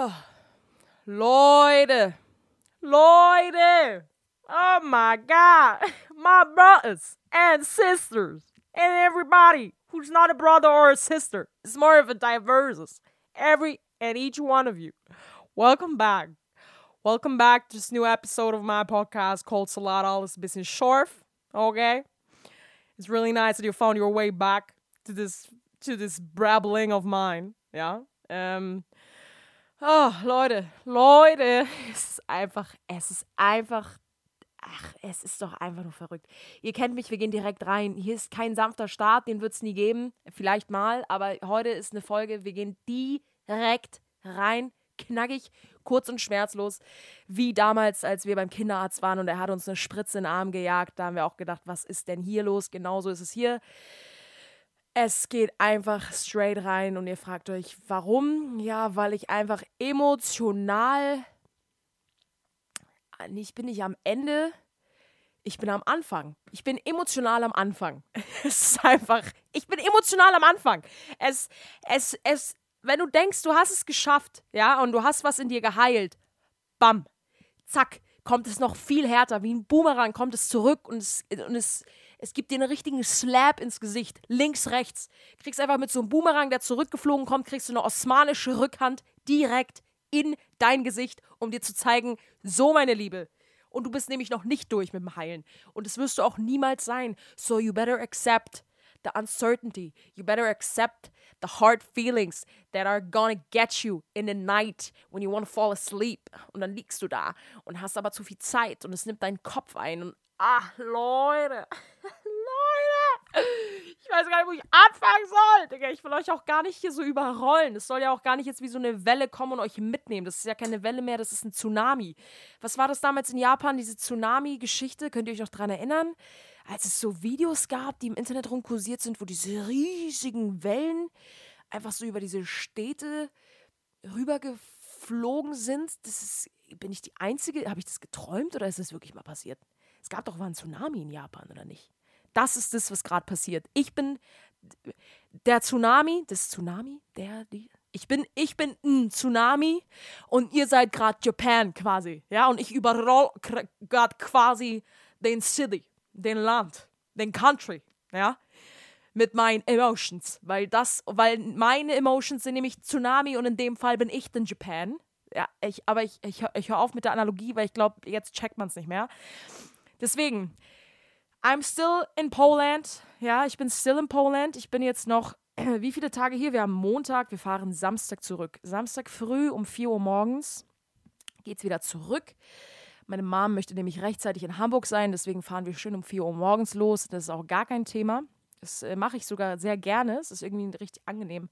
Oh, Lloyd. Leute, oh my God, my brothers and sisters, and everybody who's not a brother or a sister. It's more of a diverse. Every and each one of you. Welcome back. Welcome back to this new episode of my podcast called Salat Alles Business Short. Okay? It's really nice that you found your way back to this to this brabbling of mine. Yeah. Ähm, oh, Leute, Leute, es ist einfach, es ist einfach Ach, es ist doch einfach nur verrückt. Ihr kennt mich, wir gehen direkt rein. Hier ist kein sanfter Start, den wird es nie geben. Vielleicht mal, aber heute ist eine Folge, wir gehen direkt rein, knackig, kurz und schmerzlos. Wie damals, als wir beim Kinderarzt waren und er hat uns eine Spritze in den Arm gejagt. Da haben wir auch gedacht, was ist denn hier los? Genauso ist es hier. Es geht einfach straight rein und ihr fragt euch, warum? Ja, weil ich einfach emotional ich bin nicht am Ende, ich bin am Anfang. Ich bin emotional am Anfang. Es ist einfach, ich bin emotional am Anfang. Es, es, es, wenn du denkst, du hast es geschafft, ja, und du hast was in dir geheilt, bam, zack, kommt es noch viel härter, wie ein Boomerang kommt es zurück und es, und es, es gibt dir einen richtigen Slap ins Gesicht, links, rechts. Kriegst einfach mit so einem Boomerang, der zurückgeflogen kommt, kriegst du eine osmanische Rückhand direkt in dein Gesicht, um dir zu zeigen, so meine Liebe. Und du bist nämlich noch nicht durch mit dem Heilen. Und das wirst du auch niemals sein. So you better accept the uncertainty. You better accept the hard feelings that are gonna get you in the night when you want to fall asleep. Und dann liegst du da und hast aber zu viel Zeit und es nimmt deinen Kopf ein. Und ach, Leute. Ich weiß gar nicht, wo ich anfangen soll. Digga, ich will euch auch gar nicht hier so überrollen. Es soll ja auch gar nicht jetzt wie so eine Welle kommen und euch mitnehmen. Das ist ja keine Welle mehr, das ist ein Tsunami. Was war das damals in Japan, diese Tsunami-Geschichte? Könnt ihr euch noch daran erinnern? Als es so Videos gab, die im Internet rumkursiert sind, wo diese riesigen Wellen einfach so über diese Städte rübergeflogen sind. Das ist, bin ich die Einzige? Habe ich das geträumt oder ist das wirklich mal passiert? Es gab doch mal einen Tsunami in Japan, oder nicht? Das ist das, was gerade passiert. Ich bin der Tsunami, das Tsunami, der, die, ich bin, ich bin ein Tsunami und ihr seid gerade Japan quasi, ja, und ich überroll gerade quasi den City, den Land, den Country, ja, mit meinen Emotions, weil das, weil meine Emotions sind nämlich Tsunami und in dem Fall bin ich den Japan, ja, ich, aber ich, ich, ich höre auf mit der Analogie, weil ich glaube, jetzt checkt man es nicht mehr. Deswegen, I'm still in Poland. Ja, ich bin still in Poland. Ich bin jetzt noch, wie viele Tage hier? Wir haben Montag, wir fahren Samstag zurück. Samstag früh um 4 Uhr morgens geht's wieder zurück. Meine Mom möchte nämlich rechtzeitig in Hamburg sein, deswegen fahren wir schön um 4 Uhr morgens los. Das ist auch gar kein Thema. Das äh, mache ich sogar sehr gerne. Es ist irgendwie richtig angenehm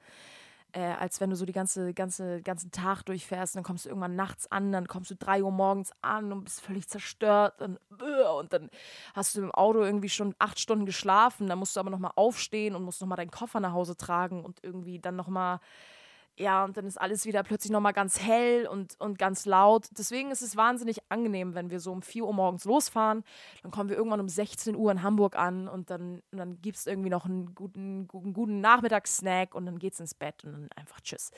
äh, als wenn du so die ganze, ganze, ganzen Tag durchfährst. Dann kommst du irgendwann nachts an, dann kommst du drei Uhr morgens an und bist völlig zerstört. Und, äh, und dann hast du im Auto irgendwie schon acht Stunden geschlafen. Dann musst du aber nochmal aufstehen und musst nochmal deinen Koffer nach Hause tragen und irgendwie dann nochmal ja, und dann ist alles wieder plötzlich nochmal ganz hell und, und ganz laut. Deswegen ist es wahnsinnig angenehm, wenn wir so um 4 Uhr morgens losfahren. Dann kommen wir irgendwann um 16 Uhr in Hamburg an und dann, dann gibt es irgendwie noch einen guten, guten, guten Nachmittagssnack und dann geht es ins Bett und dann einfach tschüss.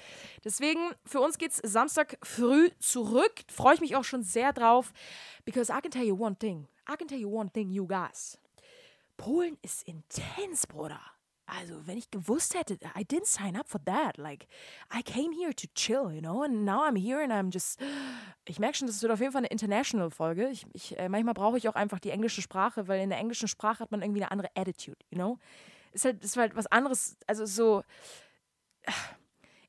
Deswegen, für uns geht es Samstag früh zurück. Freue ich mich auch schon sehr drauf. Because I can tell you one thing. I can tell you one thing, you guys. Polen ist intens, Bruder. Also wenn ich gewusst hätte, I didn't sign up for that. Like, I came here to chill, you know, and now I'm here and I'm just. Ich merke schon, das wird auf jeden Fall eine International-Folge. Ich, ich, äh, manchmal brauche ich auch einfach die englische Sprache, weil in der englischen Sprache hat man irgendwie eine andere Attitude, you know. Ist halt, ist halt was anderes, also so.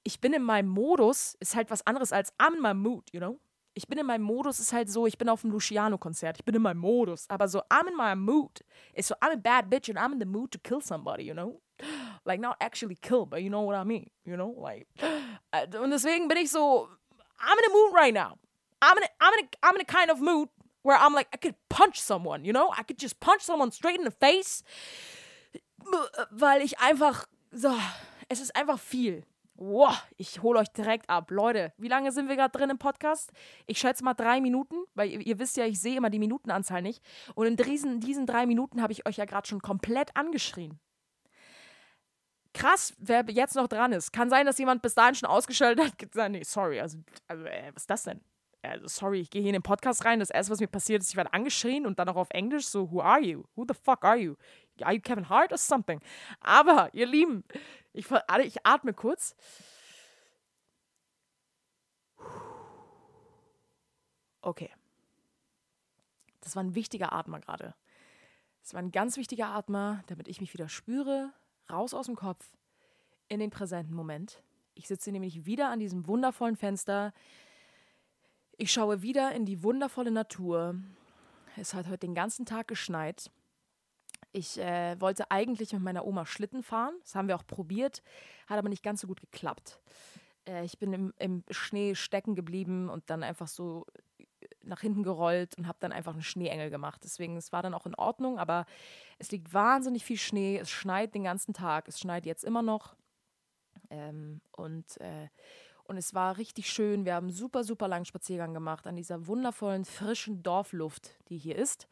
Ich bin in meinem Modus, ist halt was anderes als I'm in my mood, you know ich bin in meinem Modus, ist halt so, ich bin auf dem Luciano-Konzert, ich bin in meinem Modus, aber so, I'm in my mood. Ist so, I'm a bad bitch and I'm in the mood to kill somebody, you know? Like, not actually kill, but you know what I mean, you know? Like, und deswegen bin ich so, I'm in a mood right now. I'm in a, I'm in a, I'm in a kind of mood where I'm like, I could punch someone, you know? I could just punch someone straight in the face, weil ich einfach, so, es ist einfach viel. Wow, ich hole euch direkt ab. Leute, wie lange sind wir gerade drin im Podcast? Ich schätze mal drei Minuten, weil ihr, ihr wisst ja, ich sehe immer die Minutenanzahl nicht. Und in diesen, diesen drei Minuten habe ich euch ja gerade schon komplett angeschrien. Krass, wer jetzt noch dran ist. Kann sein, dass jemand bis dahin schon ausgeschaltet hat. Nee, sorry, also, also äh, was ist das denn? Also, sorry, ich gehe hier in den Podcast rein. Das erste, was mir passiert ist, ich werde angeschrien und dann auch auf Englisch so, who are you? Who the fuck are you? Are you Kevin Hart or something? Aber, ihr Lieben, ich, ich atme kurz. Okay. Das war ein wichtiger Atmer gerade. Das war ein ganz wichtiger Atmer, damit ich mich wieder spüre, raus aus dem Kopf, in den präsenten Moment. Ich sitze nämlich wieder an diesem wundervollen Fenster. Ich schaue wieder in die wundervolle Natur. Es hat heute den ganzen Tag geschneit. Ich äh, wollte eigentlich mit meiner Oma Schlitten fahren. Das haben wir auch probiert, hat aber nicht ganz so gut geklappt. Äh, ich bin im, im Schnee stecken geblieben und dann einfach so nach hinten gerollt und habe dann einfach einen Schneeengel gemacht. Deswegen, es war dann auch in Ordnung, aber es liegt wahnsinnig viel Schnee. Es schneit den ganzen Tag. Es schneit jetzt immer noch. Ähm, und, äh, und es war richtig schön. Wir haben super, super langen Spaziergang gemacht an dieser wundervollen, frischen Dorfluft, die hier ist.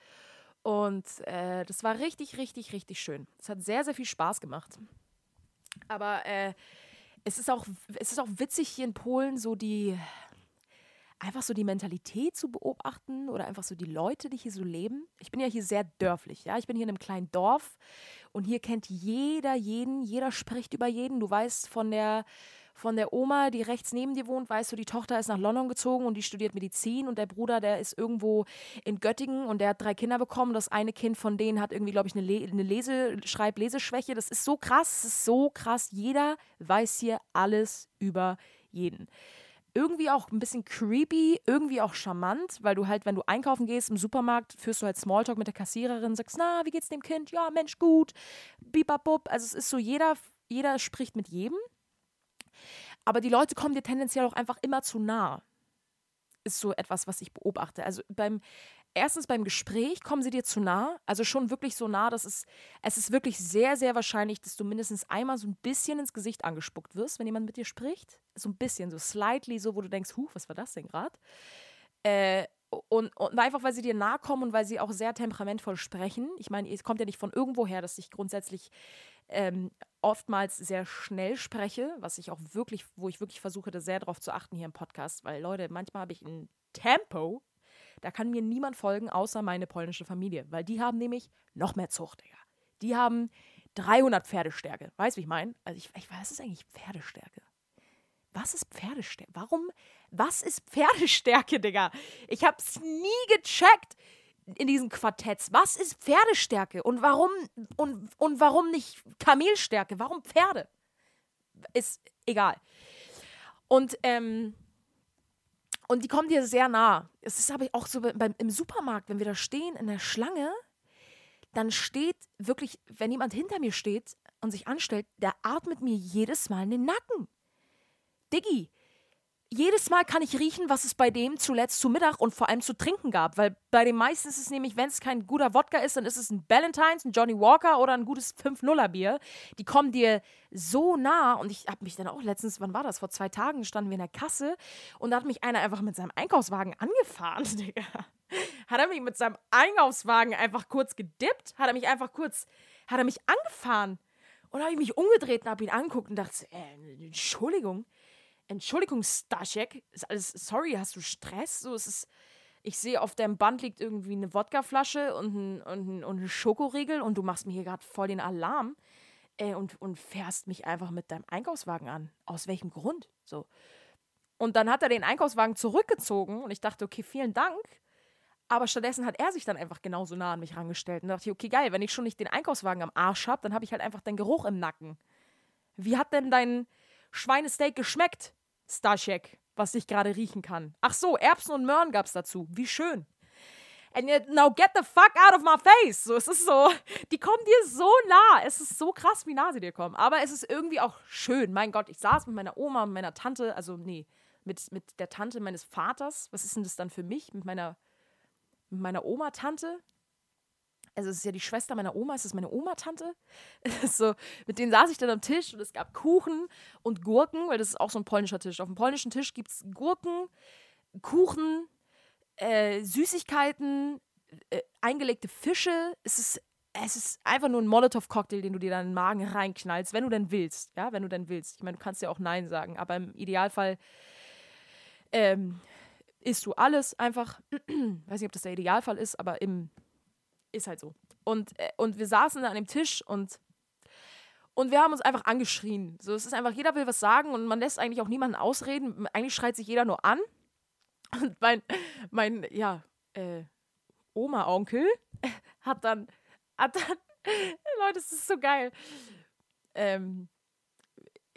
Und äh, das war richtig, richtig, richtig schön. Es hat sehr, sehr viel Spaß gemacht. Aber äh, es, ist auch, es ist auch witzig hier in Polen, so die, einfach so die Mentalität zu beobachten oder einfach so die Leute, die hier so leben. Ich bin ja hier sehr dörflich, ja. Ich bin hier in einem kleinen Dorf und hier kennt jeder jeden, jeder spricht über jeden. Du weißt von der von der Oma, die rechts neben dir wohnt, weißt du, die Tochter ist nach London gezogen und die studiert Medizin und der Bruder, der ist irgendwo in Göttingen und der hat drei Kinder bekommen. Das eine Kind von denen hat irgendwie, glaube ich, eine, Le eine Lese Schreib-Leseschwäche. Das ist so krass, das ist so krass. Jeder weiß hier alles über jeden irgendwie auch ein bisschen creepy, irgendwie auch charmant, weil du halt, wenn du einkaufen gehst im Supermarkt, führst du halt Smalltalk mit der Kassiererin, sagst, na, wie geht's dem Kind? Ja, Mensch, gut. Bibabub. Also es ist so, jeder, jeder spricht mit jedem. Aber die Leute kommen dir tendenziell auch einfach immer zu nah. Ist so etwas, was ich beobachte. Also beim erstens beim Gespräch kommen sie dir zu nah, also schon wirklich so nah, dass es, es ist wirklich sehr, sehr wahrscheinlich, dass du mindestens einmal so ein bisschen ins Gesicht angespuckt wirst, wenn jemand mit dir spricht. So ein bisschen, so slightly, so wo du denkst, huh, was war das denn gerade? Äh, und, und, einfach, weil sie dir nahe kommen und weil sie auch sehr temperamentvoll sprechen. Ich meine, es kommt ja nicht von irgendwoher, dass ich grundsätzlich ähm, oftmals sehr schnell spreche, was ich auch wirklich, wo ich wirklich versuche, da sehr drauf zu achten hier im Podcast, weil Leute, manchmal habe ich ein Tempo, da kann mir niemand folgen, außer meine polnische Familie, weil die haben nämlich noch mehr Zucht, Digga. Die haben 300 Pferdestärke. Weißt du, wie ich meine? Also ich, ich weiß, was ist eigentlich Pferdestärke? Was ist Pferdestärke? Warum? Was ist Pferdestärke, Digga? Ich hab's nie gecheckt in diesen Quartetts. Was ist Pferdestärke? Und warum und, und warum nicht Kamelstärke? Warum Pferde? Ist egal. Und ähm, und die kommen dir sehr nah. Es ist aber auch so beim, im Supermarkt, wenn wir da stehen in der Schlange, dann steht wirklich, wenn jemand hinter mir steht und sich anstellt, der atmet mir jedes Mal in den Nacken. Diggi, jedes Mal kann ich riechen, was es bei dem zuletzt zu Mittag und vor allem zu trinken gab. Weil bei den meisten ist es nämlich, wenn es kein guter Wodka ist, dann ist es ein Ballantines, ein Johnny Walker oder ein gutes 5-0er-Bier. Die kommen dir so nah. Und ich habe mich dann auch letztens, wann war das? Vor zwei Tagen standen wir in der Kasse und da hat mich einer einfach mit seinem Einkaufswagen angefahren, Digga. Hat er mich mit seinem Einkaufswagen einfach kurz gedippt? Hat er mich einfach kurz, hat er mich angefahren? Und habe ich mich umgedreht und habe ihn angeguckt und dachte, äh, Entschuldigung Entschuldigung, Staszek, ist alles, sorry, hast du Stress? So, es ich sehe, auf deinem Band liegt irgendwie eine Wodkaflasche und ein, und ein, und ein Schokoriegel und du machst mir hier gerade voll den Alarm äh, und, und fährst mich einfach mit deinem Einkaufswagen an. Aus welchem Grund? So. Und dann hat er den Einkaufswagen zurückgezogen und ich dachte, okay, vielen Dank. Aber stattdessen hat er sich dann einfach genauso nah an mich rangestellt und dachte, okay, geil, wenn ich schon nicht den Einkaufswagen am Arsch habe, dann habe ich halt einfach den Geruch im Nacken. Wie hat denn dein Schweinesteak geschmeckt? Starshek, was ich gerade riechen kann. Ach so, Erbsen und Möhren gab's dazu. Wie schön. And now get the fuck out of my face. So, es ist so, die kommen dir so nah. Es ist so krass, wie nah sie dir kommen. Aber es ist irgendwie auch schön. Mein Gott, ich saß mit meiner Oma und meiner Tante, also nee, mit, mit der Tante meines Vaters. Was ist denn das dann für mich? Mit meiner, mit meiner Oma-Tante also es ist ja die Schwester meiner Oma, es ist meine Oma-Tante. so, mit denen saß ich dann am Tisch und es gab Kuchen und Gurken, weil das ist auch so ein polnischer Tisch. Auf dem polnischen Tisch gibt es Gurken, Kuchen, äh, Süßigkeiten, äh, eingelegte Fische. Es ist, es ist einfach nur ein Molotow-Cocktail, den du dir dann in den Magen reinknallst, wenn du denn willst. Ja, wenn du denn willst. Ich meine, du kannst ja auch Nein sagen, aber im Idealfall ähm, isst du alles einfach. Weiß nicht, ob das der Idealfall ist, aber im, ist halt so. Und, äh, und wir saßen da an dem Tisch und, und wir haben uns einfach angeschrien. So, es ist einfach, jeder will was sagen und man lässt eigentlich auch niemanden ausreden. Eigentlich schreit sich jeder nur an. Und mein, mein ja, äh, Oma-Onkel hat dann, hat dann, Leute, das ist so geil. Ähm,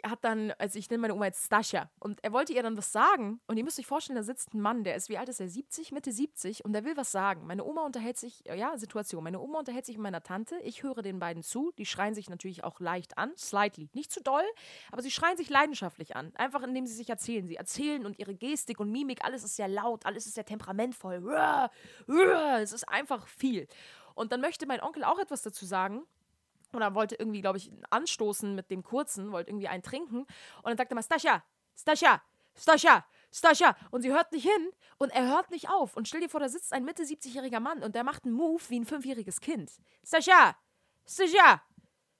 hat dann, also ich nenne meine Oma jetzt Stascha, und er wollte ihr dann was sagen. Und ihr müsst euch vorstellen, da sitzt ein Mann, der ist, wie alt ist er? 70, Mitte 70, und der will was sagen. Meine Oma unterhält sich, ja, Situation. Meine Oma unterhält sich mit meiner Tante. Ich höre den beiden zu. Die schreien sich natürlich auch leicht an, slightly. Nicht zu doll, aber sie schreien sich leidenschaftlich an. Einfach indem sie sich erzählen. Sie erzählen und ihre Gestik und Mimik, alles ist sehr laut, alles ist sehr temperamentvoll. Es ist einfach viel. Und dann möchte mein Onkel auch etwas dazu sagen oder wollte irgendwie, glaube ich, anstoßen mit dem Kurzen, wollte irgendwie einen trinken. Und dann sagte er mal, Stascha, Stascha, Stascha, Stascha. Und sie hört nicht hin und er hört nicht auf. Und stell dir vor, da sitzt ein Mitte 70-jähriger Mann und der macht einen Move wie ein fünfjähriges Kind. Stascha, Stascha,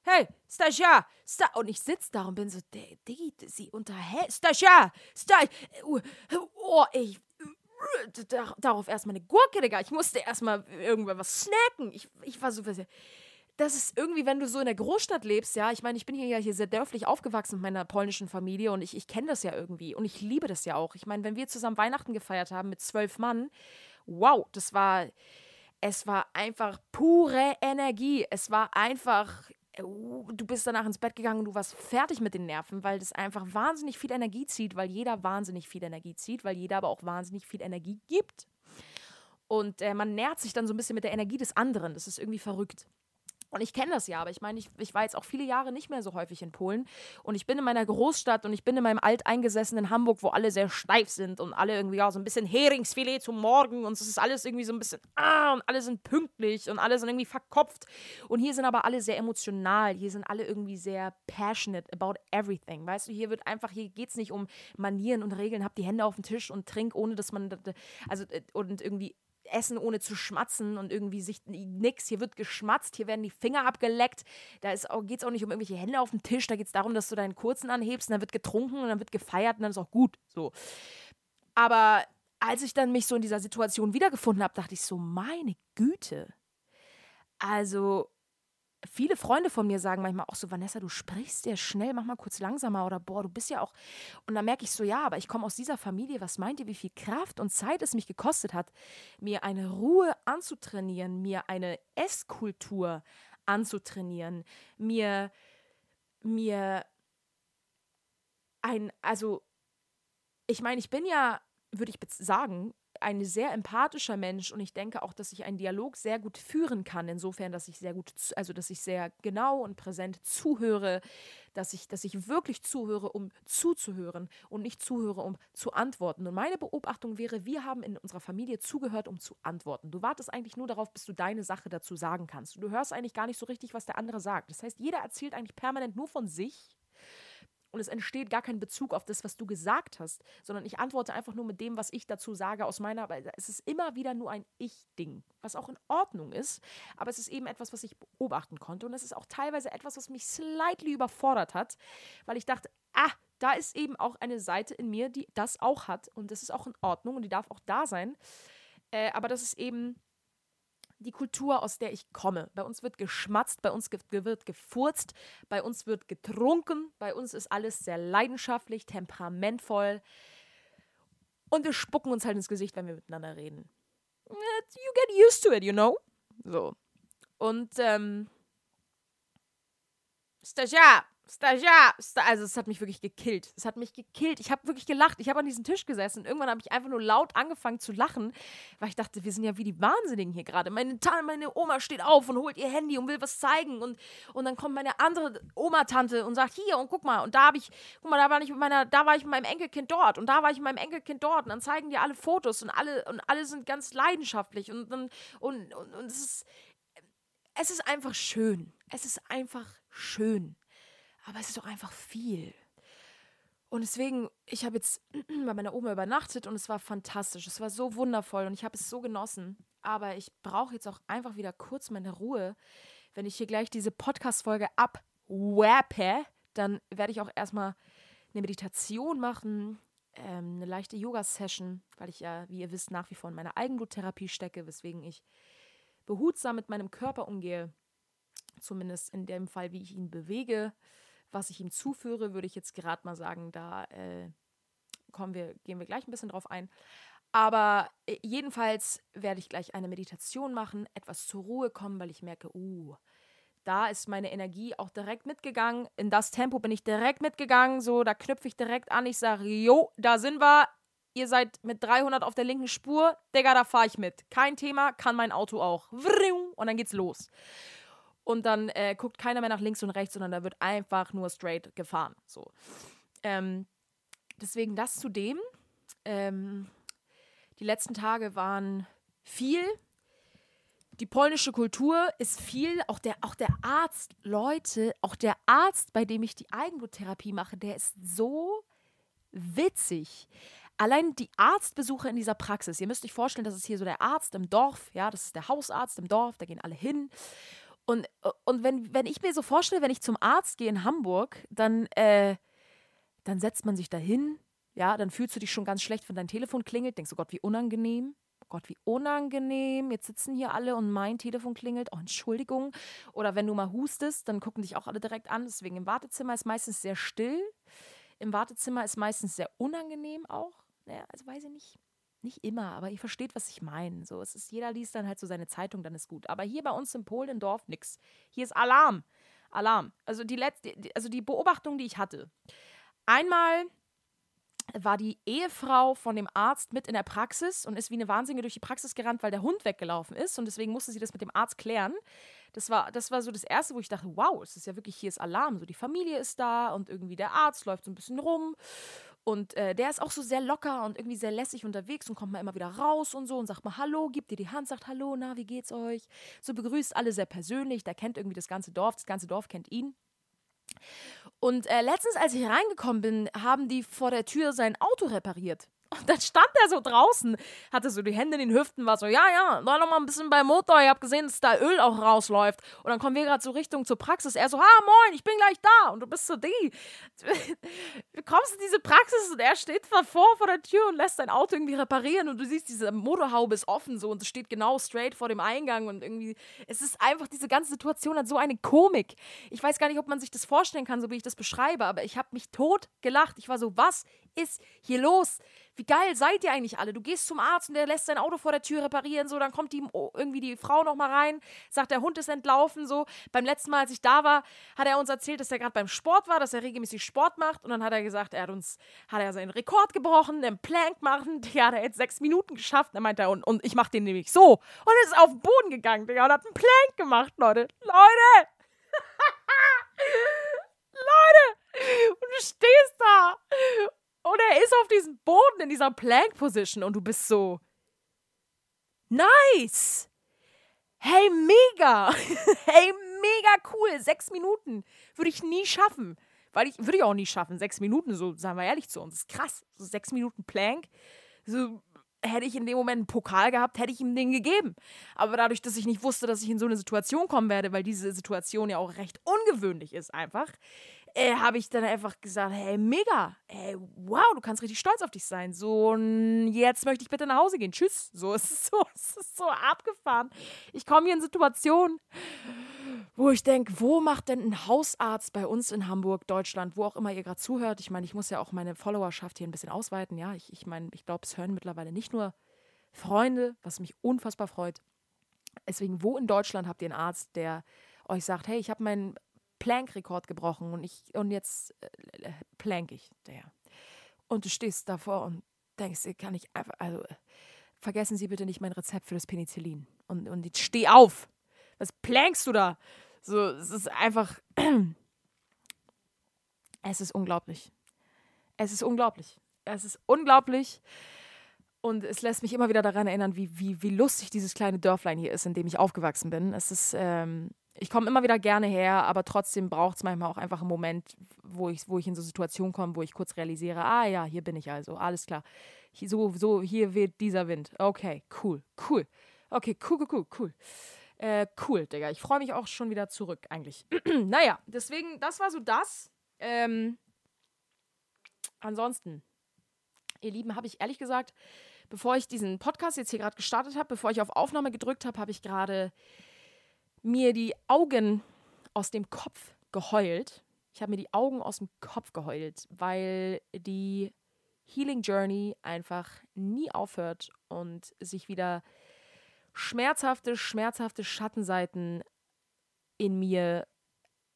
hey, Stascha, Sta und ich sitze da und bin so, Diggi, sie unterhält, Stascha, Stascha, oh, ich, darauf erstmal eine Gurke, Digga. Ich musste erstmal irgendwann was snacken. Ich, ich war so, das ist irgendwie, wenn du so in der Großstadt lebst, ja, ich meine, ich bin hier ja hier sehr dörflich aufgewachsen mit meiner polnischen Familie und ich, ich kenne das ja irgendwie und ich liebe das ja auch. Ich meine, wenn wir zusammen Weihnachten gefeiert haben mit zwölf Mann, wow, das war, es war einfach pure Energie. Es war einfach, uh, du bist danach ins Bett gegangen und du warst fertig mit den Nerven, weil das einfach wahnsinnig viel Energie zieht, weil jeder wahnsinnig viel Energie zieht, weil jeder aber auch wahnsinnig viel Energie gibt. Und äh, man nährt sich dann so ein bisschen mit der Energie des anderen. Das ist irgendwie verrückt. Und ich kenne das ja, aber ich meine, ich, ich war jetzt auch viele Jahre nicht mehr so häufig in Polen. Und ich bin in meiner Großstadt und ich bin in meinem alteingesessenen Hamburg, wo alle sehr steif sind und alle irgendwie ja, so ein bisschen Heringsfilet zum Morgen und es ist alles irgendwie so ein bisschen, ah, und alle sind pünktlich und alle sind irgendwie verkopft. Und hier sind aber alle sehr emotional, hier sind alle irgendwie sehr passionate about everything. Weißt du, hier wird einfach, hier geht es nicht um Manieren und Regeln, hab die Hände auf dem Tisch und trink, ohne dass man, also, und irgendwie essen ohne zu schmatzen und irgendwie sich nix. Hier wird geschmatzt, hier werden die Finger abgeleckt. Da geht es auch nicht um irgendwelche Hände auf dem Tisch. Da geht es darum, dass du deinen kurzen anhebst und dann wird getrunken und dann wird gefeiert und dann ist auch gut. So. Aber als ich dann mich so in dieser Situation wiedergefunden habe, dachte ich so, meine Güte. Also, viele Freunde von mir sagen manchmal auch so, Vanessa, du sprichst sehr schnell, mach mal kurz langsamer oder boah, du bist ja auch. Und dann merke ich so, ja, aber ich komme aus dieser Familie, was meint ihr, wie viel Kraft und Zeit es mich gekostet hat, mir eine Ruhe anzutrainieren, mir eine Esskultur anzutrainieren, mir, mir ein, also, ich meine, ich bin ja, würde ich sagen, ein sehr empathischer Mensch und ich denke auch, dass ich einen Dialog sehr gut führen kann, insofern, dass ich sehr gut, also dass ich sehr genau und präsent zuhöre, dass ich, dass ich wirklich zuhöre, um zuzuhören und nicht zuhöre, um zu antworten. Und meine Beobachtung wäre, wir haben in unserer Familie zugehört, um zu antworten. Du wartest eigentlich nur darauf, bis du deine Sache dazu sagen kannst. Du hörst eigentlich gar nicht so richtig, was der andere sagt. Das heißt, jeder erzählt eigentlich permanent nur von sich und es entsteht gar kein Bezug auf das, was du gesagt hast, sondern ich antworte einfach nur mit dem, was ich dazu sage aus meiner, weil es ist immer wieder nur ein Ich-Ding, was auch in Ordnung ist, aber es ist eben etwas, was ich beobachten konnte. Und es ist auch teilweise etwas, was mich slightly überfordert hat, weil ich dachte, ah, da ist eben auch eine Seite in mir, die das auch hat. Und das ist auch in Ordnung und die darf auch da sein, äh, aber das ist eben die Kultur, aus der ich komme. Bei uns wird geschmatzt, bei uns wird gefurzt, bei uns wird getrunken, bei uns ist alles sehr leidenschaftlich, temperamentvoll. Und wir spucken uns halt ins Gesicht, wenn wir miteinander reden. You get used to it, you know? So. Und, ähm. Stagiaire, Stagiaire, also es hat mich wirklich gekillt. Es hat mich gekillt. Ich habe wirklich gelacht. Ich habe an diesem Tisch gesessen und irgendwann habe ich einfach nur laut angefangen zu lachen, weil ich dachte, wir sind ja wie die Wahnsinnigen hier gerade. Meine, meine Oma steht auf und holt ihr Handy und will was zeigen und, und dann kommt meine andere Oma-Tante und sagt, hier und guck mal, und da habe ich, guck mal, da war ich mit meiner, da war ich mit meinem Enkelkind dort und da war ich mit meinem Enkelkind dort und dann zeigen die alle Fotos und alle und alle sind ganz leidenschaftlich und und, und, und, und es ist es ist einfach schön. Es ist einfach schön aber es ist doch einfach viel. Und deswegen, ich habe jetzt bei meiner Oma übernachtet und es war fantastisch. Es war so wundervoll und ich habe es so genossen. Aber ich brauche jetzt auch einfach wieder kurz meine Ruhe, wenn ich hier gleich diese Podcast-Folge abwappe, dann werde ich auch erstmal eine Meditation machen, ähm, eine leichte Yoga-Session, weil ich ja, wie ihr wisst, nach wie vor in meiner Eigenbluttherapie stecke, weswegen ich behutsam mit meinem Körper umgehe. Zumindest in dem Fall, wie ich ihn bewege, was ich ihm zuführe, würde ich jetzt gerade mal sagen, da äh, kommen wir, gehen wir gleich ein bisschen drauf ein. Aber äh, jedenfalls werde ich gleich eine Meditation machen, etwas zur Ruhe kommen, weil ich merke, uh, da ist meine Energie auch direkt mitgegangen. In das Tempo bin ich direkt mitgegangen. So, da knüpfe ich direkt an. Ich sage, jo, da sind wir. Ihr seid mit 300 auf der linken Spur. Digga, da fahre ich mit. Kein Thema, kann mein Auto auch. Und dann geht's los. Und dann äh, guckt keiner mehr nach links und rechts, sondern da wird einfach nur straight gefahren. So. Ähm, deswegen das zu dem. Ähm, die letzten Tage waren viel die polnische Kultur ist viel, auch der, auch der Arzt, Leute, auch der Arzt, bei dem ich die Eigenbluttherapie mache, der ist so witzig. Allein die Arztbesuche in dieser Praxis, ihr müsst euch vorstellen, das ist hier so der Arzt im Dorf, ja, das ist der Hausarzt im Dorf, da gehen alle hin. Und, und wenn, wenn ich mir so vorstelle, wenn ich zum Arzt gehe in Hamburg, dann, äh, dann setzt man sich da hin, ja, dann fühlst du dich schon ganz schlecht, wenn dein Telefon klingelt, denkst du, Gott, wie unangenehm. Gott, wie unangenehm. Jetzt sitzen hier alle und mein Telefon klingelt. Oh, Entschuldigung. Oder wenn du mal hustest, dann gucken dich auch alle direkt an. Deswegen im Wartezimmer ist meistens sehr still. Im Wartezimmer ist meistens sehr unangenehm auch. Naja, also weiß ich nicht. Nicht immer, aber ihr versteht, was ich meine. So, es ist, jeder liest dann halt so seine Zeitung, dann ist gut. Aber hier bei uns in Polen, im Dorf, nix. Hier ist Alarm. Alarm. Also die letzte, also die Beobachtung, die ich hatte. Einmal war die Ehefrau von dem Arzt mit in der Praxis und ist wie eine Wahnsinnige durch die Praxis gerannt, weil der Hund weggelaufen ist. Und deswegen musste sie das mit dem Arzt klären. Das war, das war so das Erste, wo ich dachte, wow, es ist ja wirklich, hier ist Alarm. So die Familie ist da und irgendwie der Arzt läuft so ein bisschen rum. Und äh, der ist auch so sehr locker und irgendwie sehr lässig unterwegs und kommt mal immer wieder raus und so und sagt mal Hallo, gibt dir die Hand, sagt Hallo, na, wie geht's euch? So begrüßt alle sehr persönlich. Der kennt irgendwie das ganze Dorf, das ganze Dorf kennt ihn. Und äh, letztens, als ich reingekommen bin, haben die vor der Tür sein Auto repariert. Und dann stand er so draußen, hatte so die Hände in den Hüften, war so, ja, ja, da noch mal ein bisschen beim Motor. Ich habe gesehen, dass da Öl auch rausläuft. Und dann kommen wir gerade so Richtung zur Praxis. Er so, ah, moin, ich bin gleich da. Und du bist so die. Du kommst in diese Praxis und er steht davor vor der Tür und lässt sein Auto irgendwie reparieren. Und du siehst, diese Motorhaube ist offen so und es steht genau straight vor dem Eingang. Und irgendwie, es ist einfach, diese ganze Situation hat so eine Komik. Ich weiß gar nicht, ob man sich das vorstellen kann, so wie ich das beschreibe, aber ich habe mich tot gelacht. Ich war so, was ist hier los? Wie geil seid ihr eigentlich alle? Du gehst zum Arzt und der lässt sein Auto vor der Tür reparieren, so, dann kommt die, oh, irgendwie die Frau noch mal rein, sagt, der Hund ist entlaufen, so. Beim letzten Mal, als ich da war, hat er uns erzählt, dass er gerade beim Sport war, dass er regelmäßig Sport macht und dann hat er gesagt, er hat uns, hat er seinen Rekord gebrochen, den Plank machen, der hat er jetzt sechs Minuten geschafft, er meinte er, und, und ich mach den nämlich so. Und ist auf den Boden gegangen, Digga, und hat einen Plank gemacht, Leute. Leute! Leute! Und du stehst da und er ist auf diesem Boden in dieser Plank Position und du bist so nice. Hey, mega. hey, mega cool. Sechs Minuten würde ich nie schaffen. Weil ich würde ich auch nie schaffen. Sechs Minuten, so sagen wir ehrlich zu uns. Ist krass. So sechs Minuten Plank. So hätte ich in dem Moment einen Pokal gehabt, hätte ich ihm den gegeben. Aber dadurch, dass ich nicht wusste, dass ich in so eine Situation kommen werde, weil diese Situation ja auch recht ungewöhnlich ist, einfach, äh, habe ich dann einfach gesagt, hey, mega, hey, wow, du kannst richtig stolz auf dich sein. So, jetzt möchte ich bitte nach Hause gehen. Tschüss. So, es ist so, es ist so abgefahren. Ich komme hier in Situationen, wo ich denke, wo macht denn ein Hausarzt bei uns in Hamburg, Deutschland, wo auch immer ihr gerade zuhört? Ich meine, ich muss ja auch meine Followerschaft hier ein bisschen ausweiten. Ja, ich, ich meine, ich glaube, es hören mittlerweile nicht nur Freunde, was mich unfassbar freut. Deswegen, wo in Deutschland habt ihr einen Arzt, der euch sagt, hey, ich habe meinen Plank-Rekord gebrochen und ich und jetzt äh, plank ich der. Und du stehst davor und denkst, kann ich einfach, also vergessen Sie bitte nicht mein Rezept für das Penicillin. Und, und jetzt steh auf. Was plankst du da? So, es ist einfach. Es ist unglaublich. Es ist unglaublich. Es ist unglaublich. Und es lässt mich immer wieder daran erinnern, wie, wie, wie lustig dieses kleine Dörflein hier ist, in dem ich aufgewachsen bin. Es ist, ähm, ich komme immer wieder gerne her, aber trotzdem braucht es manchmal auch einfach einen Moment, wo ich, wo ich in so Situationen komme, wo ich kurz realisiere, ah ja, hier bin ich also, alles klar. so, so, hier weht dieser Wind. Okay, cool, cool. Okay, cool, cool, cool, cool. Äh, cool, Digga. Ich freue mich auch schon wieder zurück, eigentlich. naja, deswegen, das war so das. Ähm, ansonsten, ihr Lieben, habe ich ehrlich gesagt, bevor ich diesen Podcast jetzt hier gerade gestartet habe, bevor ich auf Aufnahme gedrückt habe, habe ich gerade mir die Augen aus dem Kopf geheult. Ich habe mir die Augen aus dem Kopf geheult, weil die Healing Journey einfach nie aufhört und sich wieder schmerzhafte, schmerzhafte Schattenseiten in mir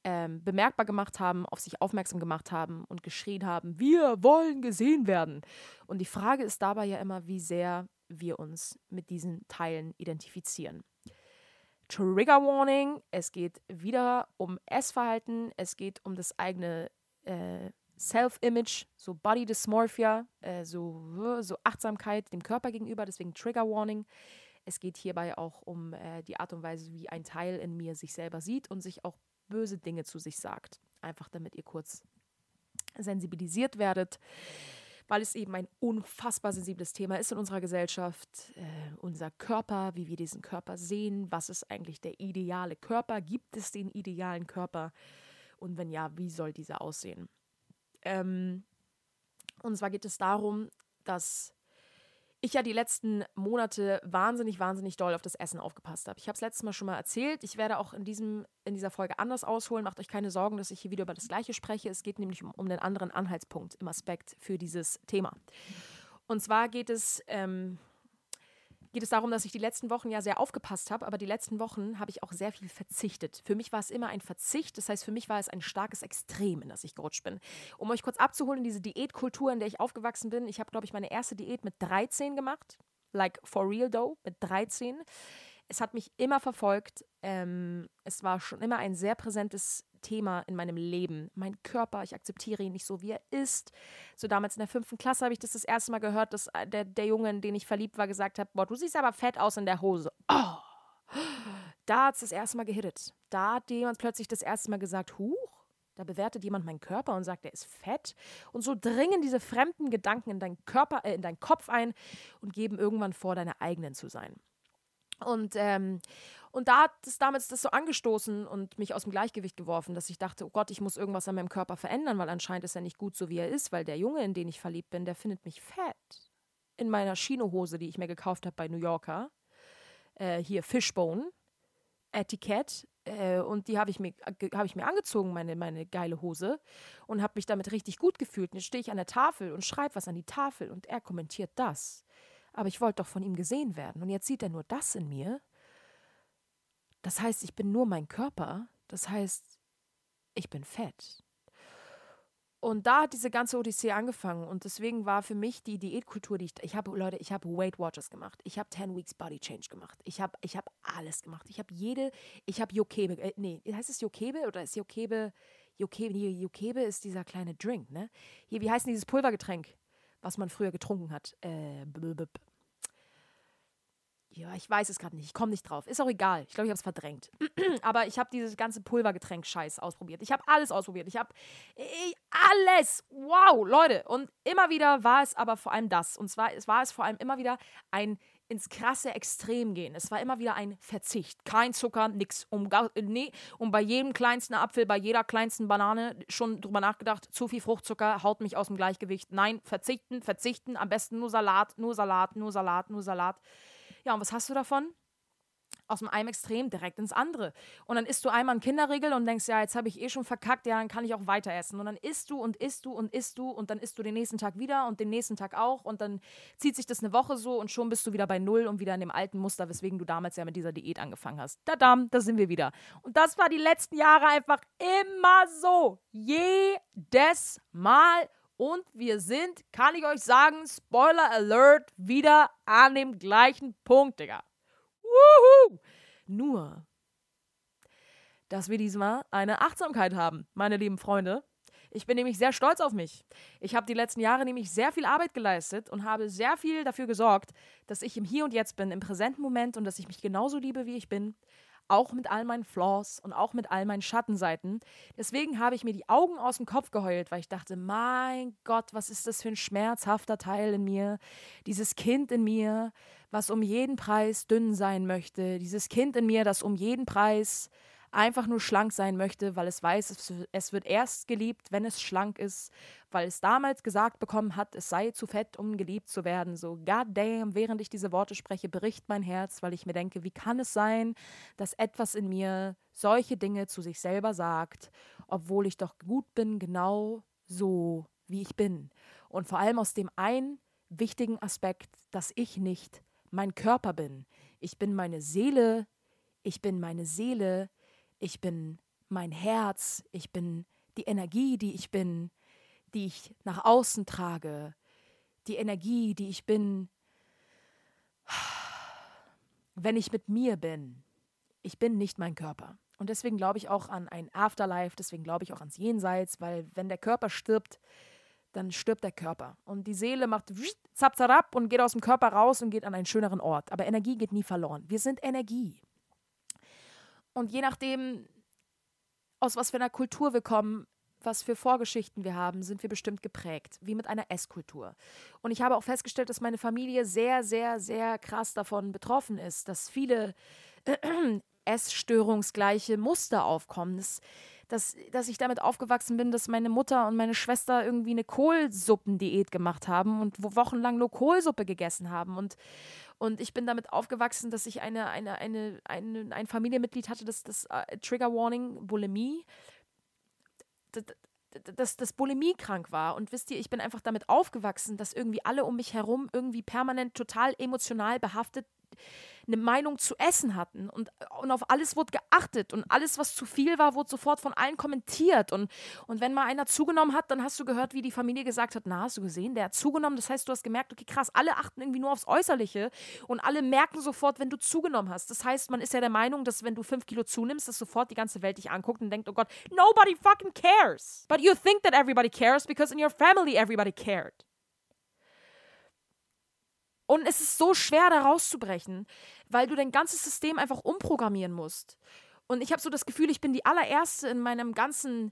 ähm, bemerkbar gemacht haben, auf sich aufmerksam gemacht haben und geschrien haben, wir wollen gesehen werden. Und die Frage ist dabei ja immer, wie sehr wir uns mit diesen Teilen identifizieren. Trigger Warning, es geht wieder um Essverhalten, es geht um das eigene äh, Self-Image, so Body Dysmorphia, äh, so, so Achtsamkeit dem Körper gegenüber, deswegen Trigger Warning. Es geht hierbei auch um äh, die Art und Weise, wie ein Teil in mir sich selber sieht und sich auch böse Dinge zu sich sagt. Einfach damit ihr kurz sensibilisiert werdet, weil es eben ein unfassbar sensibles Thema ist in unserer Gesellschaft. Äh, unser Körper, wie wir diesen Körper sehen, was ist eigentlich der ideale Körper? Gibt es den idealen Körper? Und wenn ja, wie soll dieser aussehen? Ähm, und zwar geht es darum, dass ich ja die letzten Monate wahnsinnig, wahnsinnig doll auf das Essen aufgepasst habe. Ich habe es letztes Mal schon mal erzählt. Ich werde auch in, diesem, in dieser Folge anders ausholen. Macht euch keine Sorgen, dass ich hier wieder über das Gleiche spreche. Es geht nämlich um, um einen anderen Anhaltspunkt im Aspekt für dieses Thema. Und zwar geht es ähm, geht es darum, dass ich die letzten Wochen ja sehr aufgepasst habe, aber die letzten Wochen habe ich auch sehr viel verzichtet. Für mich war es immer ein Verzicht, das heißt, für mich war es ein starkes Extrem, in das ich gerutscht bin. Um euch kurz abzuholen, diese Diätkultur, in der ich aufgewachsen bin, ich habe, glaube ich, meine erste Diät mit 13 gemacht, like for real though, mit 13. Es hat mich immer verfolgt. Ähm, es war schon immer ein sehr präsentes Thema in meinem Leben. Mein Körper, ich akzeptiere ihn nicht so, wie er ist. So damals in der fünften Klasse habe ich das das erste Mal gehört, dass äh, der, der Junge, in den ich verliebt war, gesagt hat, boah, du siehst aber fett aus in der Hose. Oh. Da hat es das erste Mal gehittet. Da hat jemand plötzlich das erste Mal gesagt, huch, da bewertet jemand meinen Körper und sagt, er ist fett. Und so dringen diese fremden Gedanken in deinen Körper, äh, in deinen Kopf ein und geben irgendwann vor, deine eigenen zu sein. Und, ähm, und da hat es damals das so angestoßen und mich aus dem Gleichgewicht geworfen, dass ich dachte, oh Gott, ich muss irgendwas an meinem Körper verändern, weil anscheinend ist er nicht gut so, wie er ist, weil der Junge, in den ich verliebt bin, der findet mich fett. In meiner Chinohose, die ich mir gekauft habe bei New Yorker. Äh, hier Fishbone. Etikett äh, und die habe ich, mir, hab ich mir angezogen, meine, meine geile Hose, und habe mich damit richtig gut gefühlt. Und jetzt stehe ich an der Tafel und schreibe was an die Tafel und er kommentiert das. Aber ich wollte doch von ihm gesehen werden. Und jetzt sieht er nur das in mir. Das heißt, ich bin nur mein Körper. Das heißt, ich bin fett. Und da hat diese ganze Odyssee angefangen. Und deswegen war für mich die Diätkultur, die ich, ich habe, Leute, ich habe Weight Watchers gemacht. Ich habe 10 Weeks Body Change gemacht. Ich habe, ich habe alles gemacht. Ich habe jede, ich habe Jokebe, äh, nee, heißt es Jokebe oder ist Jokebe, Jokebe, Jokebe ist dieser kleine Drink, ne? Hier, wie heißt denn dieses Pulvergetränk? Was man früher getrunken hat. Äh, ja, ich weiß es gerade nicht. Ich komme nicht drauf. Ist auch egal. Ich glaube, ich habe es verdrängt. Aber ich habe dieses ganze Pulvergetränk-Scheiß ausprobiert. Ich habe alles ausprobiert. Ich habe alles. Wow, Leute. Und immer wieder war es aber vor allem das. Und zwar war es vor allem immer wieder ein ins krasse Extrem gehen. Es war immer wieder ein Verzicht. Kein Zucker, nix. Um, nee, und bei jedem kleinsten Apfel, bei jeder kleinsten Banane schon drüber nachgedacht, zu viel Fruchtzucker haut mich aus dem Gleichgewicht. Nein, verzichten, verzichten. Am besten nur Salat, nur Salat, nur Salat, nur Salat. Ja, und was hast du davon? Aus dem einen Extrem direkt ins andere. Und dann isst du einmal einen Kinderriegel und denkst, ja, jetzt habe ich eh schon verkackt, ja, dann kann ich auch weiter essen. Und dann isst du und isst du und isst du und dann isst du den nächsten Tag wieder und den nächsten Tag auch und dann zieht sich das eine Woche so und schon bist du wieder bei Null und wieder in dem alten Muster, weswegen du damals ja mit dieser Diät angefangen hast. Tadam, da sind wir wieder. Und das war die letzten Jahre einfach immer so. Jedes Mal. Und wir sind, kann ich euch sagen, Spoiler Alert, wieder an dem gleichen Punkt, Digga. Wuhu! Nur, dass wir diesmal eine Achtsamkeit haben, meine lieben Freunde. Ich bin nämlich sehr stolz auf mich. Ich habe die letzten Jahre nämlich sehr viel Arbeit geleistet und habe sehr viel dafür gesorgt, dass ich im Hier und Jetzt bin, im präsenten Moment und dass ich mich genauso liebe, wie ich bin. Auch mit all meinen Flaws und auch mit all meinen Schattenseiten. Deswegen habe ich mir die Augen aus dem Kopf geheult, weil ich dachte, mein Gott, was ist das für ein schmerzhafter Teil in mir? Dieses Kind in mir, was um jeden Preis dünn sein möchte. Dieses Kind in mir, das um jeden Preis einfach nur schlank sein möchte, weil es weiß, es wird erst geliebt, wenn es schlank ist, weil es damals gesagt bekommen hat, es sei zu fett, um geliebt zu werden. So, goddamn, während ich diese Worte spreche, bricht mein Herz, weil ich mir denke, wie kann es sein, dass etwas in mir solche Dinge zu sich selber sagt, obwohl ich doch gut bin, genau so, wie ich bin. Und vor allem aus dem einen wichtigen Aspekt, dass ich nicht mein Körper bin. Ich bin meine Seele, ich bin meine Seele, ich bin mein Herz, ich bin die Energie, die ich bin, die ich nach außen trage, die Energie, die ich bin, wenn ich mit mir bin. Ich bin nicht mein Körper. Und deswegen glaube ich auch an ein Afterlife, deswegen glaube ich auch ans Jenseits, weil wenn der Körper stirbt, dann stirbt der Körper. Und die Seele macht zap, zap und geht aus dem Körper raus und geht an einen schöneren Ort. Aber Energie geht nie verloren. Wir sind Energie. Und je nachdem, aus was für einer Kultur wir kommen, was für Vorgeschichten wir haben, sind wir bestimmt geprägt, wie mit einer Esskultur. Und ich habe auch festgestellt, dass meine Familie sehr, sehr, sehr krass davon betroffen ist, dass viele essstörungsgleiche Muster aufkommen. Das, dass, dass ich damit aufgewachsen bin, dass meine Mutter und meine Schwester irgendwie eine Kohlsuppendiät gemacht haben und wochenlang nur Kohlsuppe gegessen haben. Und, und ich bin damit aufgewachsen, dass ich eine, eine, eine, eine, ein Familienmitglied hatte, das, das uh, Trigger Warning, Bulimie, das, das Bulimie krank war. Und wisst ihr, ich bin einfach damit aufgewachsen, dass irgendwie alle um mich herum irgendwie permanent total emotional behaftet eine Meinung zu essen hatten und, und auf alles wurde geachtet und alles, was zu viel war, wurde sofort von allen kommentiert und, und wenn mal einer zugenommen hat, dann hast du gehört, wie die Familie gesagt hat, na, hast du gesehen, der hat zugenommen, das heißt, du hast gemerkt, okay, krass, alle achten irgendwie nur aufs Äußerliche und alle merken sofort, wenn du zugenommen hast. Das heißt, man ist ja der Meinung, dass wenn du fünf Kilo zunimmst, dass sofort die ganze Welt dich anguckt und denkt, oh Gott, nobody fucking cares. But you think that everybody cares because in your family everybody cared. Und es ist so schwer, da rauszubrechen, weil du dein ganzes System einfach umprogrammieren musst. Und ich habe so das Gefühl, ich bin die allererste in meinem ganzen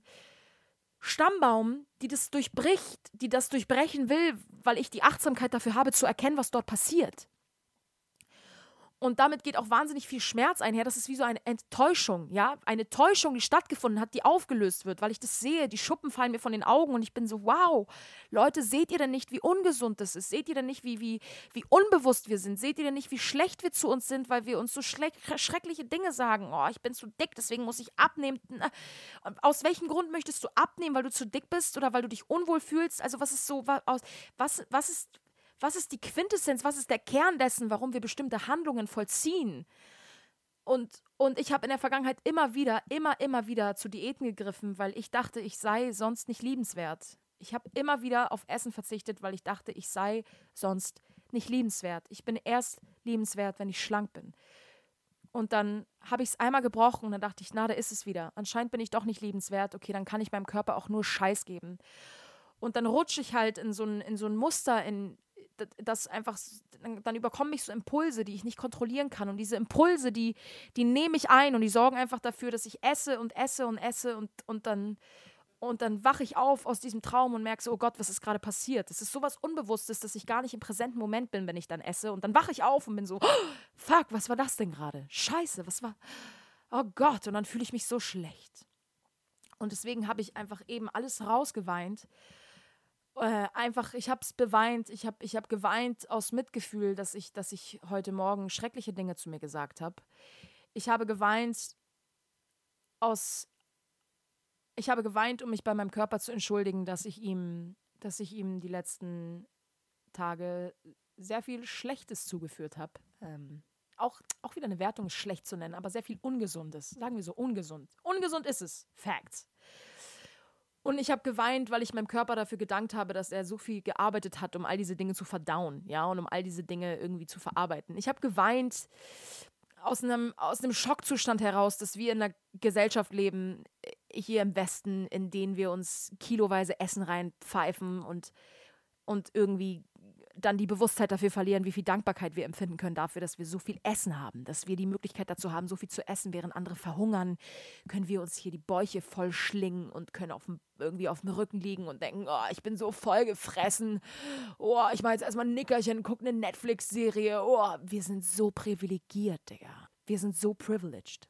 Stammbaum, die das durchbricht, die das durchbrechen will, weil ich die Achtsamkeit dafür habe, zu erkennen, was dort passiert. Und damit geht auch wahnsinnig viel Schmerz einher. Das ist wie so eine Enttäuschung, ja. Eine Täuschung, die stattgefunden hat, die aufgelöst wird, weil ich das sehe. Die Schuppen fallen mir von den Augen und ich bin so, wow, Leute, seht ihr denn nicht, wie ungesund das ist? Seht ihr denn nicht, wie, wie, wie unbewusst wir sind? Seht ihr denn nicht, wie schlecht wir zu uns sind, weil wir uns so schreckliche Dinge sagen? Oh, ich bin zu dick, deswegen muss ich abnehmen. Aus welchem Grund möchtest du abnehmen? Weil du zu dick bist oder weil du dich unwohl fühlst? Also, was ist so, was, was ist was ist die Quintessenz? Was ist der Kern dessen, warum wir bestimmte Handlungen vollziehen? Und, und ich habe in der Vergangenheit immer wieder, immer, immer wieder zu Diäten gegriffen, weil ich dachte, ich sei sonst nicht liebenswert. Ich habe immer wieder auf Essen verzichtet, weil ich dachte, ich sei sonst nicht liebenswert. Ich bin erst liebenswert, wenn ich schlank bin. Und dann habe ich es einmal gebrochen und dann dachte ich, na, da ist es wieder. Anscheinend bin ich doch nicht liebenswert. Okay, dann kann ich meinem Körper auch nur Scheiß geben. Und dann rutsche ich halt in so ein, in so ein Muster, in, das einfach, dann überkommen mich so Impulse, die ich nicht kontrollieren kann. Und diese Impulse, die, die nehme ich ein und die sorgen einfach dafür, dass ich esse und esse und esse und, und dann und dann wache ich auf aus diesem Traum und merke so, oh Gott, was ist gerade passiert? Es ist sowas Unbewusstes, dass ich gar nicht im präsenten Moment bin, wenn ich dann esse. Und dann wache ich auf und bin so, oh, fuck, was war das denn gerade? Scheiße, was war. Oh Gott, und dann fühle ich mich so schlecht. Und deswegen habe ich einfach eben alles rausgeweint äh, einfach, ich habe es beweint, ich habe ich hab geweint aus Mitgefühl, dass ich, dass ich heute Morgen schreckliche Dinge zu mir gesagt habe. Ich habe geweint aus, ich habe geweint, um mich bei meinem Körper zu entschuldigen, dass ich ihm, dass ich ihm die letzten Tage sehr viel Schlechtes zugeführt habe. Ähm, auch, auch wieder eine Wertung schlecht zu nennen, aber sehr viel Ungesundes. Sagen wir so, ungesund. Ungesund ist es. Facts. Und ich habe geweint, weil ich meinem Körper dafür gedankt habe, dass er so viel gearbeitet hat, um all diese Dinge zu verdauen, ja, und um all diese Dinge irgendwie zu verarbeiten. Ich habe geweint aus einem, aus einem Schockzustand heraus, dass wir in einer Gesellschaft leben, äh, hier im Westen, in denen wir uns kiloweise Essen reinpfeifen und, und irgendwie dann die Bewusstheit dafür verlieren, wie viel Dankbarkeit wir empfinden können dafür, dass wir so viel Essen haben, dass wir die Möglichkeit dazu haben, so viel zu essen, während andere verhungern, können wir uns hier die Bäuche voll schlingen und können auf dem, irgendwie auf dem Rücken liegen und denken, oh, ich bin so voll gefressen, oh, ich mache jetzt erstmal ein Nickerchen, gucke eine Netflix-Serie, oh, wir sind so privilegiert, Digga. Wir sind so privileged.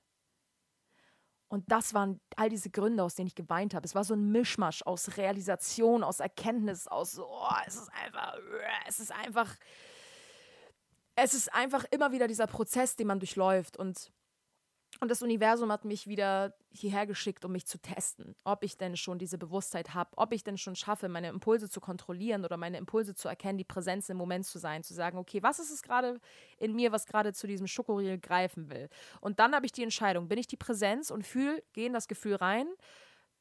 Und das waren all diese Gründe, aus denen ich geweint habe. Es war so ein Mischmasch aus Realisation, aus Erkenntnis, aus, oh, es ist einfach, es ist einfach, es ist einfach immer wieder dieser Prozess, den man durchläuft. Und und das Universum hat mich wieder hierher geschickt, um mich zu testen, ob ich denn schon diese Bewusstheit habe, ob ich denn schon schaffe, meine Impulse zu kontrollieren oder meine Impulse zu erkennen, die Präsenz im Moment zu sein, zu sagen, okay, was ist es gerade in mir, was gerade zu diesem Schokoriegel greifen will? Und dann habe ich die Entscheidung, bin ich die Präsenz und fühle, gehe in das Gefühl rein,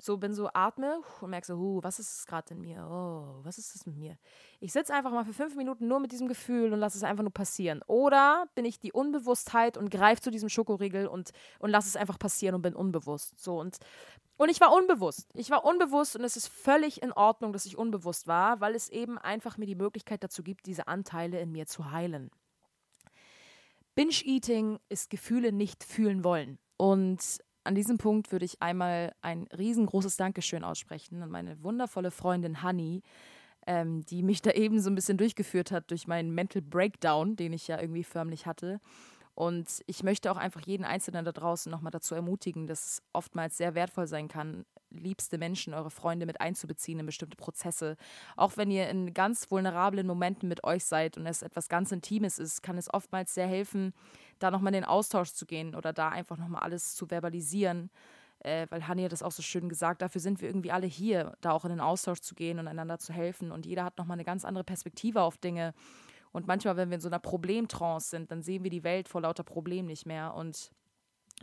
so bin so atme und merke so, huh, was ist es gerade in mir? Oh, was ist es mit mir? Ich sitze einfach mal für fünf Minuten nur mit diesem Gefühl und lasse es einfach nur passieren. Oder bin ich die Unbewusstheit und greife zu diesem Schokoriegel und, und lasse es einfach passieren und bin unbewusst. So und, und ich war unbewusst. Ich war unbewusst und es ist völlig in Ordnung, dass ich unbewusst war, weil es eben einfach mir die Möglichkeit dazu gibt, diese Anteile in mir zu heilen. Binge-Eating ist Gefühle nicht fühlen wollen. Und an diesem Punkt würde ich einmal ein riesengroßes Dankeschön aussprechen an meine wundervolle Freundin Honey, ähm, die mich da eben so ein bisschen durchgeführt hat durch meinen Mental Breakdown, den ich ja irgendwie förmlich hatte. Und ich möchte auch einfach jeden Einzelnen da draußen nochmal dazu ermutigen, dass es oftmals sehr wertvoll sein kann, liebste Menschen, eure Freunde mit einzubeziehen in bestimmte Prozesse. Auch wenn ihr in ganz vulnerablen Momenten mit euch seid und es etwas ganz Intimes ist, kann es oftmals sehr helfen, da nochmal in den Austausch zu gehen oder da einfach nochmal alles zu verbalisieren. Äh, weil Hanni hat das auch so schön gesagt, dafür sind wir irgendwie alle hier, da auch in den Austausch zu gehen und einander zu helfen. Und jeder hat nochmal eine ganz andere Perspektive auf Dinge. Und manchmal, wenn wir in so einer Problemtrance sind, dann sehen wir die Welt vor lauter Problemen nicht mehr. Und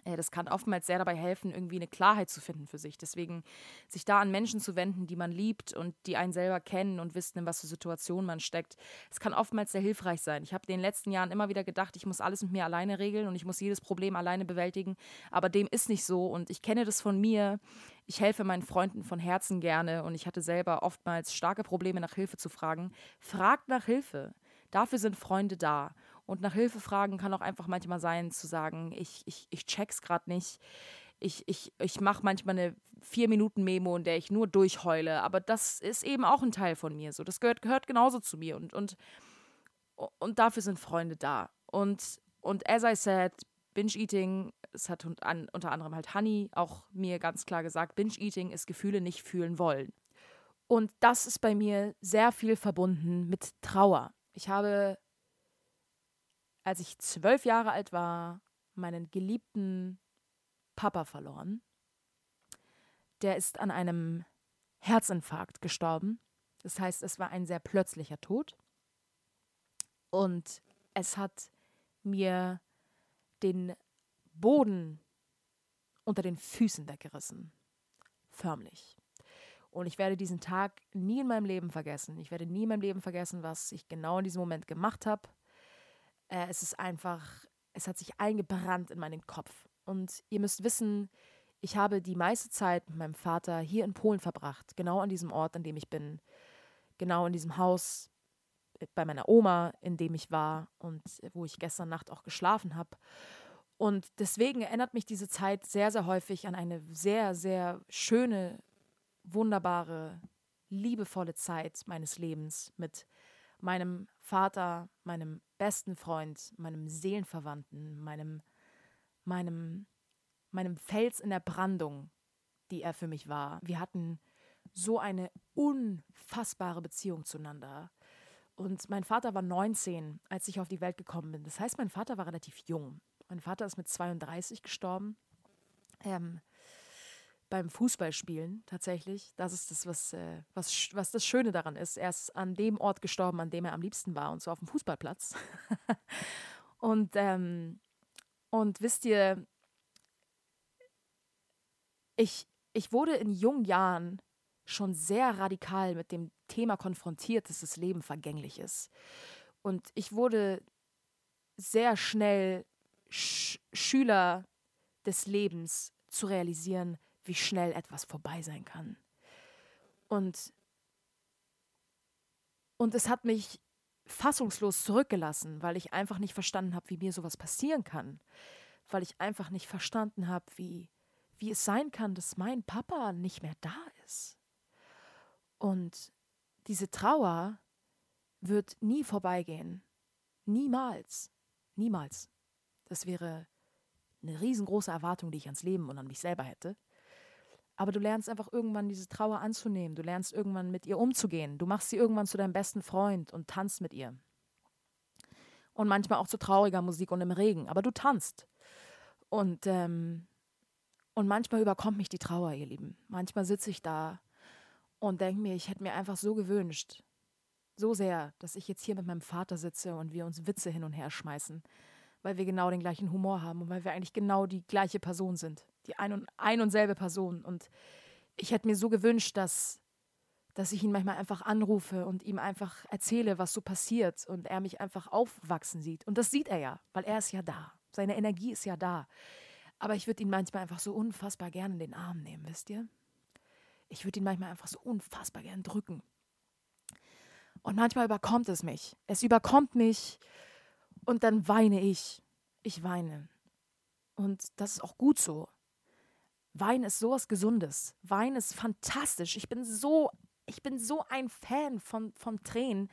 äh, das kann oftmals sehr dabei helfen, irgendwie eine Klarheit zu finden für sich. Deswegen sich da an Menschen zu wenden, die man liebt und die einen selber kennen und wissen, in was für Situationen man steckt. Es kann oftmals sehr hilfreich sein. Ich habe in den letzten Jahren immer wieder gedacht, ich muss alles mit mir alleine regeln und ich muss jedes Problem alleine bewältigen. Aber dem ist nicht so und ich kenne das von mir. Ich helfe meinen Freunden von Herzen gerne und ich hatte selber oftmals starke Probleme, nach Hilfe zu fragen. Fragt nach Hilfe. Dafür sind Freunde da. Und nach Hilfe fragen kann auch einfach manchmal sein, zu sagen, ich, ich, ich check's gerade nicht. Ich, ich, ich mache manchmal eine Vier-Minuten-Memo, in der ich nur durchheule. Aber das ist eben auch ein Teil von mir. So, das gehört, gehört genauso zu mir. Und, und, und dafür sind Freunde da. Und, und as I said, Binge-Eating, es hat unter anderem halt Honey auch mir ganz klar gesagt, Binge-Eating ist Gefühle nicht fühlen wollen. Und das ist bei mir sehr viel verbunden mit Trauer. Ich habe, als ich zwölf Jahre alt war, meinen geliebten Papa verloren. Der ist an einem Herzinfarkt gestorben. Das heißt, es war ein sehr plötzlicher Tod. Und es hat mir den Boden unter den Füßen weggerissen. Förmlich. Und ich werde diesen Tag nie in meinem Leben vergessen. Ich werde nie in meinem Leben vergessen, was ich genau in diesem Moment gemacht habe. Äh, es ist einfach, es hat sich eingebrannt in meinen Kopf. Und ihr müsst wissen, ich habe die meiste Zeit mit meinem Vater hier in Polen verbracht. Genau an diesem Ort, an dem ich bin. Genau in diesem Haus äh, bei meiner Oma, in dem ich war und wo ich gestern Nacht auch geschlafen habe. Und deswegen erinnert mich diese Zeit sehr, sehr häufig an eine sehr, sehr schöne wunderbare, liebevolle Zeit meines Lebens mit meinem Vater, meinem besten Freund, meinem Seelenverwandten, meinem, meinem, meinem Fels in der Brandung, die er für mich war. Wir hatten so eine unfassbare Beziehung zueinander. Und mein Vater war 19, als ich auf die Welt gekommen bin. Das heißt, mein Vater war relativ jung. Mein Vater ist mit 32 gestorben. Ähm, beim Fußballspielen tatsächlich. Das ist das, was, äh, was, was das Schöne daran ist. Er ist an dem Ort gestorben, an dem er am liebsten war, und so auf dem Fußballplatz. und, ähm, und wisst ihr, ich, ich wurde in jungen Jahren schon sehr radikal mit dem Thema konfrontiert, dass das Leben vergänglich ist. Und ich wurde sehr schnell Sch Schüler des Lebens zu realisieren, wie schnell etwas vorbei sein kann. Und, und es hat mich fassungslos zurückgelassen, weil ich einfach nicht verstanden habe, wie mir sowas passieren kann. Weil ich einfach nicht verstanden habe, wie, wie es sein kann, dass mein Papa nicht mehr da ist. Und diese Trauer wird nie vorbeigehen. Niemals. Niemals. Das wäre eine riesengroße Erwartung, die ich ans Leben und an mich selber hätte. Aber du lernst einfach irgendwann diese Trauer anzunehmen. Du lernst irgendwann mit ihr umzugehen. Du machst sie irgendwann zu deinem besten Freund und tanzt mit ihr. Und manchmal auch zu trauriger Musik und im Regen. Aber du tanzt. Und, ähm, und manchmal überkommt mich die Trauer, ihr Lieben. Manchmal sitze ich da und denke mir, ich hätte mir einfach so gewünscht, so sehr, dass ich jetzt hier mit meinem Vater sitze und wir uns Witze hin und her schmeißen weil wir genau den gleichen Humor haben und weil wir eigentlich genau die gleiche Person sind. Die ein und, ein und selbe Person. Und ich hätte mir so gewünscht, dass, dass ich ihn manchmal einfach anrufe und ihm einfach erzähle, was so passiert und er mich einfach aufwachsen sieht. Und das sieht er ja, weil er ist ja da. Seine Energie ist ja da. Aber ich würde ihn manchmal einfach so unfassbar gerne in den Arm nehmen, wisst ihr? Ich würde ihn manchmal einfach so unfassbar gern drücken. Und manchmal überkommt es mich. Es überkommt mich und dann weine ich. Ich weine. Und das ist auch gut so. Wein ist sowas Gesundes. Wein ist fantastisch. Ich bin so, ich bin so ein Fan von, von Tränen.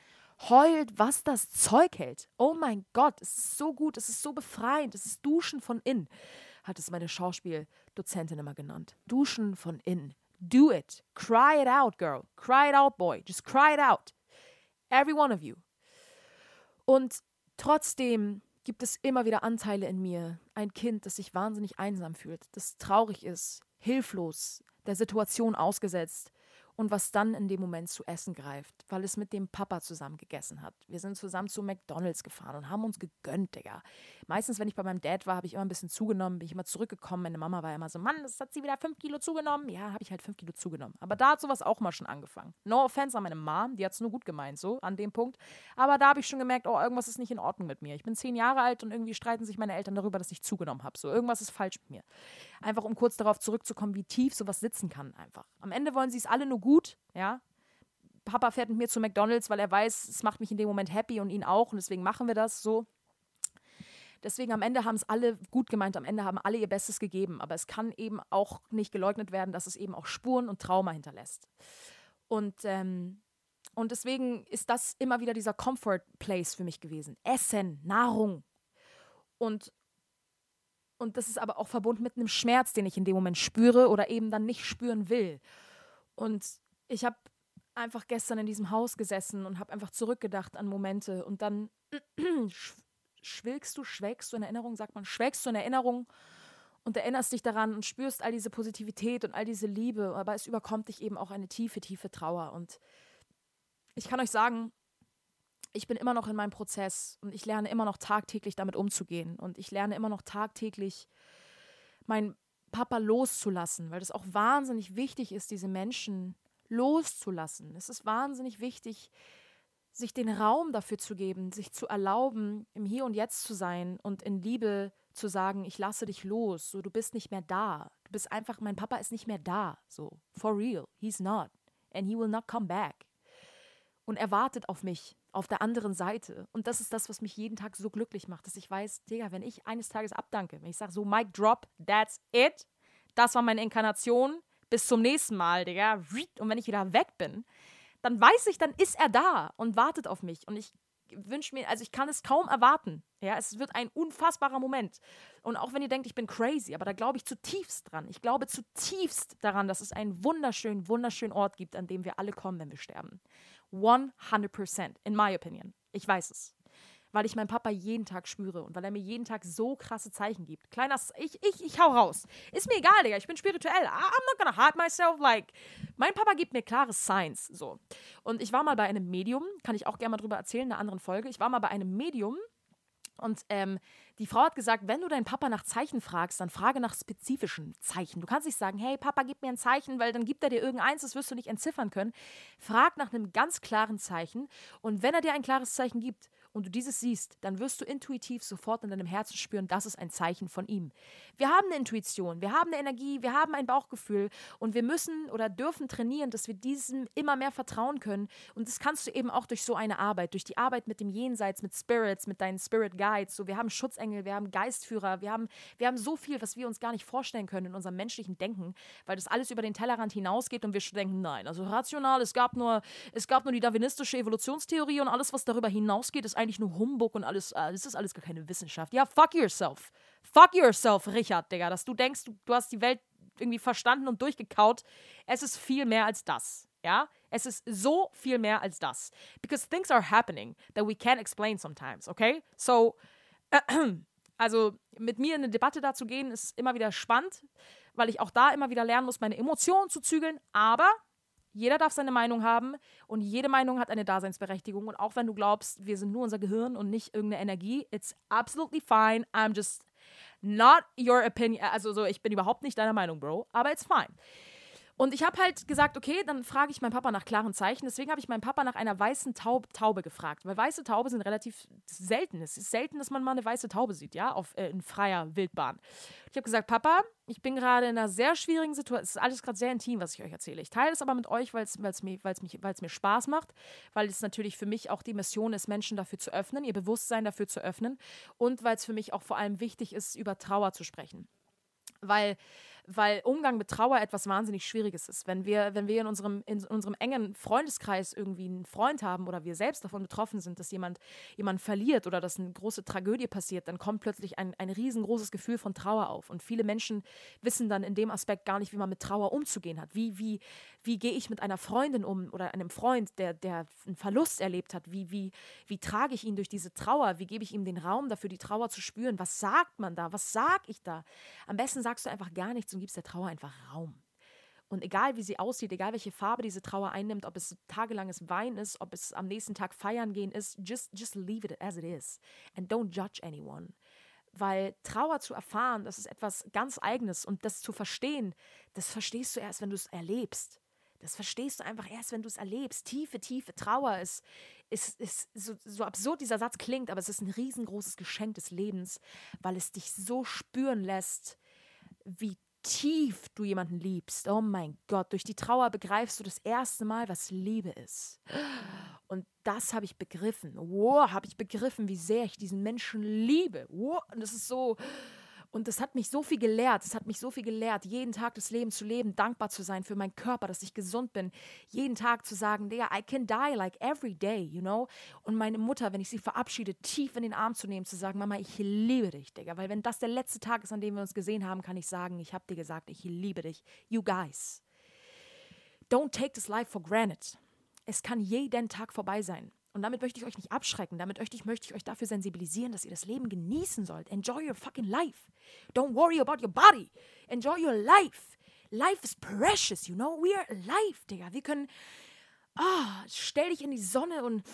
Heult, was das Zeug hält. Oh mein Gott, es ist so gut, es ist so befreiend, es ist Duschen von innen, hat es meine Schauspieldozentin immer genannt. Duschen von innen. Do it. Cry it out, girl. Cry it out, boy. Just cry it out. Every one of you. Und Trotzdem gibt es immer wieder Anteile in mir, ein Kind, das sich wahnsinnig einsam fühlt, das traurig ist, hilflos, der Situation ausgesetzt, und was dann in dem Moment zu essen greift, weil es mit dem Papa zusammen gegessen hat. Wir sind zusammen zu McDonalds gefahren und haben uns gegönnt, Digga. Meistens, wenn ich bei meinem Dad war, habe ich immer ein bisschen zugenommen, bin ich immer zurückgekommen. Meine Mama war immer so, Mann, das hat sie wieder fünf Kilo zugenommen. Ja, habe ich halt fünf Kilo zugenommen. Aber da hat sowas auch mal schon angefangen. No offense an meine Mom, die hat es nur gut gemeint, so an dem Punkt. Aber da habe ich schon gemerkt, oh, irgendwas ist nicht in Ordnung mit mir. Ich bin zehn Jahre alt und irgendwie streiten sich meine Eltern darüber, dass ich zugenommen habe. So, irgendwas ist falsch mit mir. Einfach um kurz darauf zurückzukommen, wie tief sowas sitzen kann einfach. Am Ende wollen sie es alle nur gut, ja. Papa fährt mit mir zu McDonalds, weil er weiß, es macht mich in dem Moment happy und ihn auch und deswegen machen wir das so. Deswegen am Ende haben es alle gut gemeint, am Ende haben alle ihr Bestes gegeben, aber es kann eben auch nicht geleugnet werden, dass es eben auch Spuren und Trauma hinterlässt. Und, ähm, und deswegen ist das immer wieder dieser Comfort Place für mich gewesen. Essen, Nahrung. Und, und das ist aber auch verbunden mit einem Schmerz, den ich in dem Moment spüre oder eben dann nicht spüren will. Und ich habe einfach gestern in diesem Haus gesessen und habe einfach zurückgedacht an Momente und dann schwelgst du, schwelgst du in Erinnerung, sagt man, schwelgst du in Erinnerung und erinnerst dich daran und spürst all diese Positivität und all diese Liebe, aber es überkommt dich eben auch eine tiefe, tiefe Trauer und ich kann euch sagen, ich bin immer noch in meinem Prozess und ich lerne immer noch tagtäglich damit umzugehen und ich lerne immer noch tagtäglich meinen Papa loszulassen, weil das auch wahnsinnig wichtig ist, diese Menschen loszulassen. Es ist wahnsinnig wichtig, sich den Raum dafür zu geben, sich zu erlauben, im Hier und Jetzt zu sein und in Liebe zu sagen, ich lasse dich los, so du bist nicht mehr da. Du bist einfach, mein Papa ist nicht mehr da, so for real, he's not and he will not come back. Und er wartet auf mich auf der anderen Seite. Und das ist das, was mich jeden Tag so glücklich macht, dass ich weiß, Digga, wenn ich eines Tages abdanke, wenn ich sage so, Mic drop, that's it, das war meine Inkarnation, bis zum nächsten Mal, Digga. Und wenn ich wieder weg bin, dann weiß ich, dann ist er da und wartet auf mich. Und ich wünsche mir, also ich kann es kaum erwarten. Ja, es wird ein unfassbarer Moment. Und auch wenn ihr denkt, ich bin crazy, aber da glaube ich zutiefst dran. Ich glaube zutiefst daran, dass es einen wunderschönen, wunderschönen Ort gibt, an dem wir alle kommen, wenn wir sterben. 100%, in my opinion. Ich weiß es weil ich meinen Papa jeden Tag spüre und weil er mir jeden Tag so krasse Zeichen gibt. Kleiner, ich, ich, ich hau raus. Ist mir egal, Digga, ich bin spirituell. I'm not gonna hurt myself. Like, mein Papa gibt mir klare Signs. So. Und ich war mal bei einem Medium, kann ich auch gerne mal drüber erzählen in einer anderen Folge. Ich war mal bei einem Medium, und ähm, die Frau hat gesagt, wenn du deinen Papa nach Zeichen fragst, dann frage nach spezifischen Zeichen. Du kannst nicht sagen, hey Papa, gib mir ein Zeichen, weil dann gibt er dir irgendeins, das wirst du nicht entziffern können. Frag nach einem ganz klaren Zeichen und wenn er dir ein klares Zeichen gibt und du dieses siehst, dann wirst du intuitiv sofort in deinem Herzen spüren, das ist ein Zeichen von ihm. Wir haben eine Intuition, wir haben eine Energie, wir haben ein Bauchgefühl und wir müssen oder dürfen trainieren, dass wir diesem immer mehr vertrauen können. Und das kannst du eben auch durch so eine Arbeit, durch die Arbeit mit dem Jenseits, mit Spirits, mit deinen Spirit Guides. So, wir haben Schutzengel, wir haben Geistführer, wir haben, wir haben so viel, was wir uns gar nicht vorstellen können in unserem menschlichen Denken, weil das alles über den Tellerrand hinausgeht und wir denken, nein, also rational, es gab nur, es gab nur die darwinistische Evolutionstheorie und alles, was darüber hinausgeht, ist eigentlich nur Humbug und alles, äh, das ist alles gar keine Wissenschaft. Ja, fuck yourself. Fuck yourself, Richard, Digga, dass du denkst, du, du hast die Welt irgendwie verstanden und durchgekaut. Es ist viel mehr als das. Ja, es ist so viel mehr als das. Because things are happening that we can't explain sometimes, okay? So, äh, also mit mir in eine Debatte dazu gehen, ist immer wieder spannend, weil ich auch da immer wieder lernen muss, meine Emotionen zu zügeln. Aber jeder darf seine Meinung haben und jede Meinung hat eine Daseinsberechtigung. Und auch wenn du glaubst, wir sind nur unser Gehirn und nicht irgendeine Energie, it's absolutely fine. I'm just not your opinion. Also so, ich bin überhaupt nicht deiner Meinung, Bro, aber it's fine. Und ich habe halt gesagt, okay, dann frage ich meinen Papa nach klaren Zeichen. Deswegen habe ich meinen Papa nach einer weißen Taub Taube gefragt. Weil weiße Taube sind relativ selten. Es ist selten, dass man mal eine weiße Taube sieht, ja, auf, äh, in freier Wildbahn. Ich habe gesagt, Papa, ich bin gerade in einer sehr schwierigen Situation. Es ist alles gerade sehr intim, was ich euch erzähle. Ich teile es aber mit euch, weil es mir, mir Spaß macht, weil es natürlich für mich auch die Mission ist, Menschen dafür zu öffnen, ihr Bewusstsein dafür zu öffnen und weil es für mich auch vor allem wichtig ist, über Trauer zu sprechen. Weil weil Umgang mit Trauer etwas wahnsinnig Schwieriges ist. Wenn wir, wenn wir in unserem, in unserem engen Freundeskreis irgendwie einen Freund haben oder wir selbst davon betroffen sind, dass jemand jemanden verliert oder dass eine große Tragödie passiert, dann kommt plötzlich ein, ein riesengroßes Gefühl von Trauer auf. Und viele Menschen wissen dann in dem Aspekt gar nicht, wie man mit Trauer umzugehen hat. Wie, wie, wie gehe ich mit einer Freundin um oder einem Freund, der, der einen Verlust erlebt hat? Wie, wie, wie trage ich ihn durch diese Trauer? Wie gebe ich ihm den Raum dafür, die Trauer zu spüren? Was sagt man da? Was sage ich da? Am besten sagst du einfach gar nichts und gibst der Trauer einfach Raum. Und egal wie sie aussieht, egal welche Farbe diese Trauer einnimmt, ob es tagelanges Wein ist, ob es am nächsten Tag feiern gehen ist, just, just leave it as it is. And don't judge anyone. Weil Trauer zu erfahren, das ist etwas ganz Eigenes und das zu verstehen, das verstehst du erst, wenn du es erlebst. Das verstehst du einfach erst, wenn du es erlebst. Tiefe, tiefe Trauer ist, ist, ist so, so absurd dieser Satz klingt, aber es ist ein riesengroßes Geschenk des Lebens, weil es dich so spüren lässt, wie tief du jemanden liebst. Oh mein Gott, durch die Trauer begreifst du das erste Mal, was Liebe ist. Und das habe ich begriffen. Wow, habe ich begriffen, wie sehr ich diesen Menschen liebe. Wow, und das ist so, und das hat mich so viel gelehrt. Es hat mich so viel gelehrt, jeden Tag das Leben zu leben, dankbar zu sein für meinen Körper, dass ich gesund bin. Jeden Tag zu sagen, Digga, I can die like every day, you know? Und meine Mutter, wenn ich sie verabschiede, tief in den Arm zu nehmen, zu sagen, Mama, ich liebe dich, Digga. Weil wenn das der letzte Tag ist, an dem wir uns gesehen haben, kann ich sagen, ich habe dir gesagt, ich liebe dich. You guys. Don't take this life for granted. Es kann jeden Tag vorbei sein. Und damit möchte ich euch nicht abschrecken, damit möchte ich, möchte ich euch dafür sensibilisieren, dass ihr das Leben genießen sollt. Enjoy your fucking life. Don't worry about your body. Enjoy your life. Life is precious, you know? We are alive, Digga. Wir können. Ah, stell dich in die Sonne und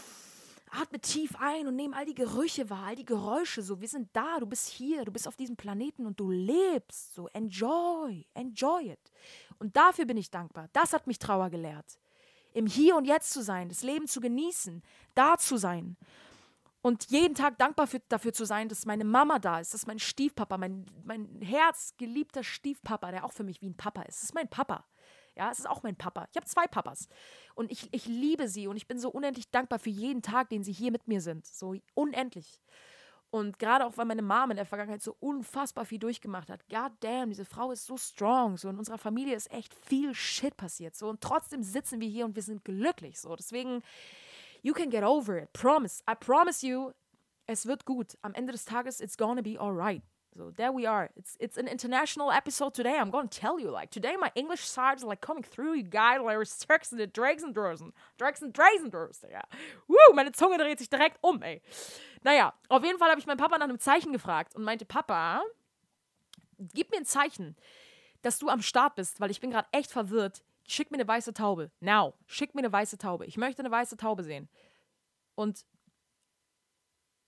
atme tief ein und nehme all die Gerüche wahr, all die Geräusche. So, wir sind da, du bist hier, du bist auf diesem Planeten und du lebst. So, enjoy, enjoy it. Und dafür bin ich dankbar. Das hat mich Trauer gelehrt im Hier und Jetzt zu sein, das Leben zu genießen, da zu sein. Und jeden Tag dankbar für, dafür zu sein, dass meine Mama da ist, dass mein Stiefpapa, mein, mein herzgeliebter Stiefpapa, der auch für mich wie ein Papa ist, das ist mein Papa. Ja, es ist auch mein Papa. Ich habe zwei Papas. Und ich, ich liebe sie und ich bin so unendlich dankbar für jeden Tag, den sie hier mit mir sind. So unendlich. Und gerade auch, weil meine Mom in der Vergangenheit so unfassbar viel durchgemacht hat. God damn, diese Frau ist so strong. So in unserer Familie ist echt viel Shit passiert. So und trotzdem sitzen wir hier und wir sind glücklich. So deswegen, you can get over it. Promise. I promise you, es wird gut. Am Ende des Tages, it's gonna be alright. So there we are. It's it's an international episode today. I'm to tell you like today my English sides are like coming through. You guys, like Turks and the Drakes and Drosen. Drakes and Drazen ja. Woo, meine Zunge dreht sich direkt um, ey. Naja, auf jeden Fall habe ich meinen Papa nach einem Zeichen gefragt und meinte, Papa, gib mir ein Zeichen, dass du am Start bist, weil ich bin gerade echt verwirrt. Schick mir eine weiße Taube. Now, schick mir eine weiße Taube. Ich möchte eine weiße Taube sehen. Und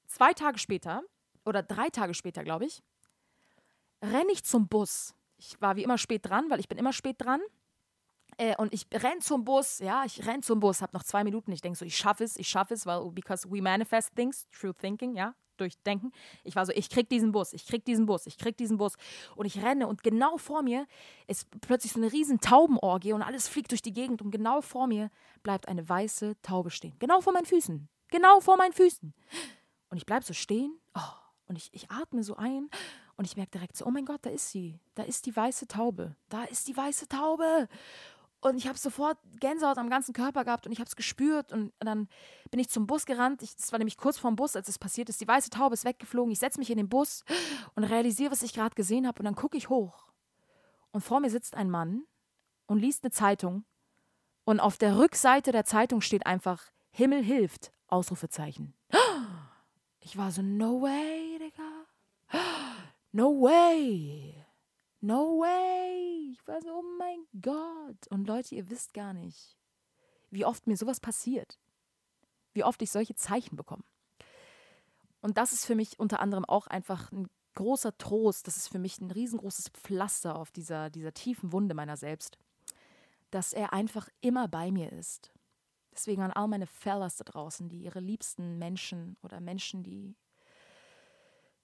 zwei Tage später, oder drei Tage später, glaube ich, renne ich zum Bus. Ich war wie immer spät dran, weil ich bin immer spät dran. Äh, und ich renn zum Bus, ja, ich renn zum Bus, hab noch zwei Minuten. Ich denke so, ich schaffe es, ich schaffe es, weil, because we manifest things, true thinking, ja, durch Denken. Ich war so, ich krieg diesen Bus, ich krieg diesen Bus, ich krieg diesen Bus. Und ich renne und genau vor mir ist plötzlich so eine riesen Taubenorgie und alles fliegt durch die Gegend und genau vor mir bleibt eine weiße Taube stehen. Genau vor meinen Füßen. Genau vor meinen Füßen. Und ich bleib so stehen oh, und ich, ich atme so ein und ich merke direkt so, oh mein Gott, da ist sie. Da ist die weiße Taube. Da ist die weiße Taube. Und ich habe sofort Gänsehaut am ganzen Körper gehabt und ich habe es gespürt. Und dann bin ich zum Bus gerannt. Es war nämlich kurz vorm Bus, als es passiert ist. Die weiße Taube ist weggeflogen. Ich setze mich in den Bus und realisiere, was ich gerade gesehen habe. Und dann gucke ich hoch. Und vor mir sitzt ein Mann und liest eine Zeitung. Und auf der Rückseite der Zeitung steht einfach Himmel hilft. Ausrufezeichen. Ich war so, no way. No way. No way. Ich war so, oh mein Gott. Und Leute, ihr wisst gar nicht, wie oft mir sowas passiert. Wie oft ich solche Zeichen bekomme. Und das ist für mich unter anderem auch einfach ein großer Trost. Das ist für mich ein riesengroßes Pflaster auf dieser, dieser tiefen Wunde meiner selbst. Dass er einfach immer bei mir ist. Deswegen an all meine Fellas da draußen, die ihre liebsten Menschen oder Menschen, die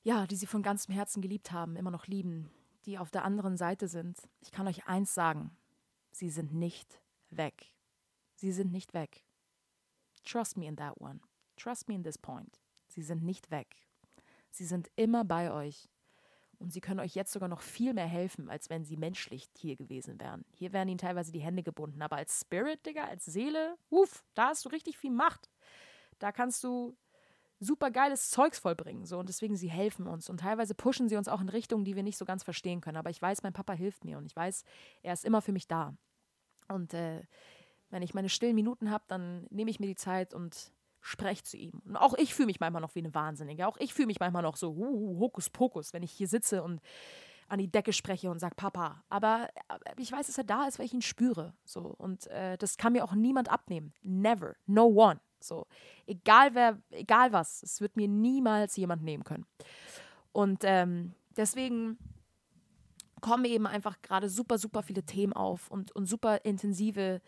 ja, die sie von ganzem Herzen geliebt haben, immer noch lieben, die auf der anderen Seite sind, ich kann euch eins sagen, sie sind nicht weg. Sie sind nicht weg. Trust me in that one. Trust me in this point. Sie sind nicht weg. Sie sind immer bei euch. Und sie können euch jetzt sogar noch viel mehr helfen, als wenn sie menschlich hier gewesen wären. Hier werden ihnen teilweise die Hände gebunden. Aber als Spirit, Digga, als Seele, uff, da hast du richtig viel Macht. Da kannst du super geiles Zeugs vollbringen. So. Und deswegen, sie helfen uns. Und teilweise pushen sie uns auch in Richtungen, die wir nicht so ganz verstehen können. Aber ich weiß, mein Papa hilft mir und ich weiß, er ist immer für mich da. Und äh, wenn ich meine stillen Minuten habe, dann nehme ich mir die Zeit und spreche zu ihm. Und auch ich fühle mich manchmal noch wie eine Wahnsinnige. Auch ich fühle mich manchmal noch so uh, Hokuspokus, wenn ich hier sitze und an die Decke spreche und sage Papa. Aber ich weiß, dass er da ist, weil ich ihn spüre. So. Und äh, das kann mir auch niemand abnehmen. Never. No one. So, egal wer, egal was, es wird mir niemals jemand nehmen können. Und ähm, deswegen kommen eben einfach gerade super, super viele Themen auf und, und super intensive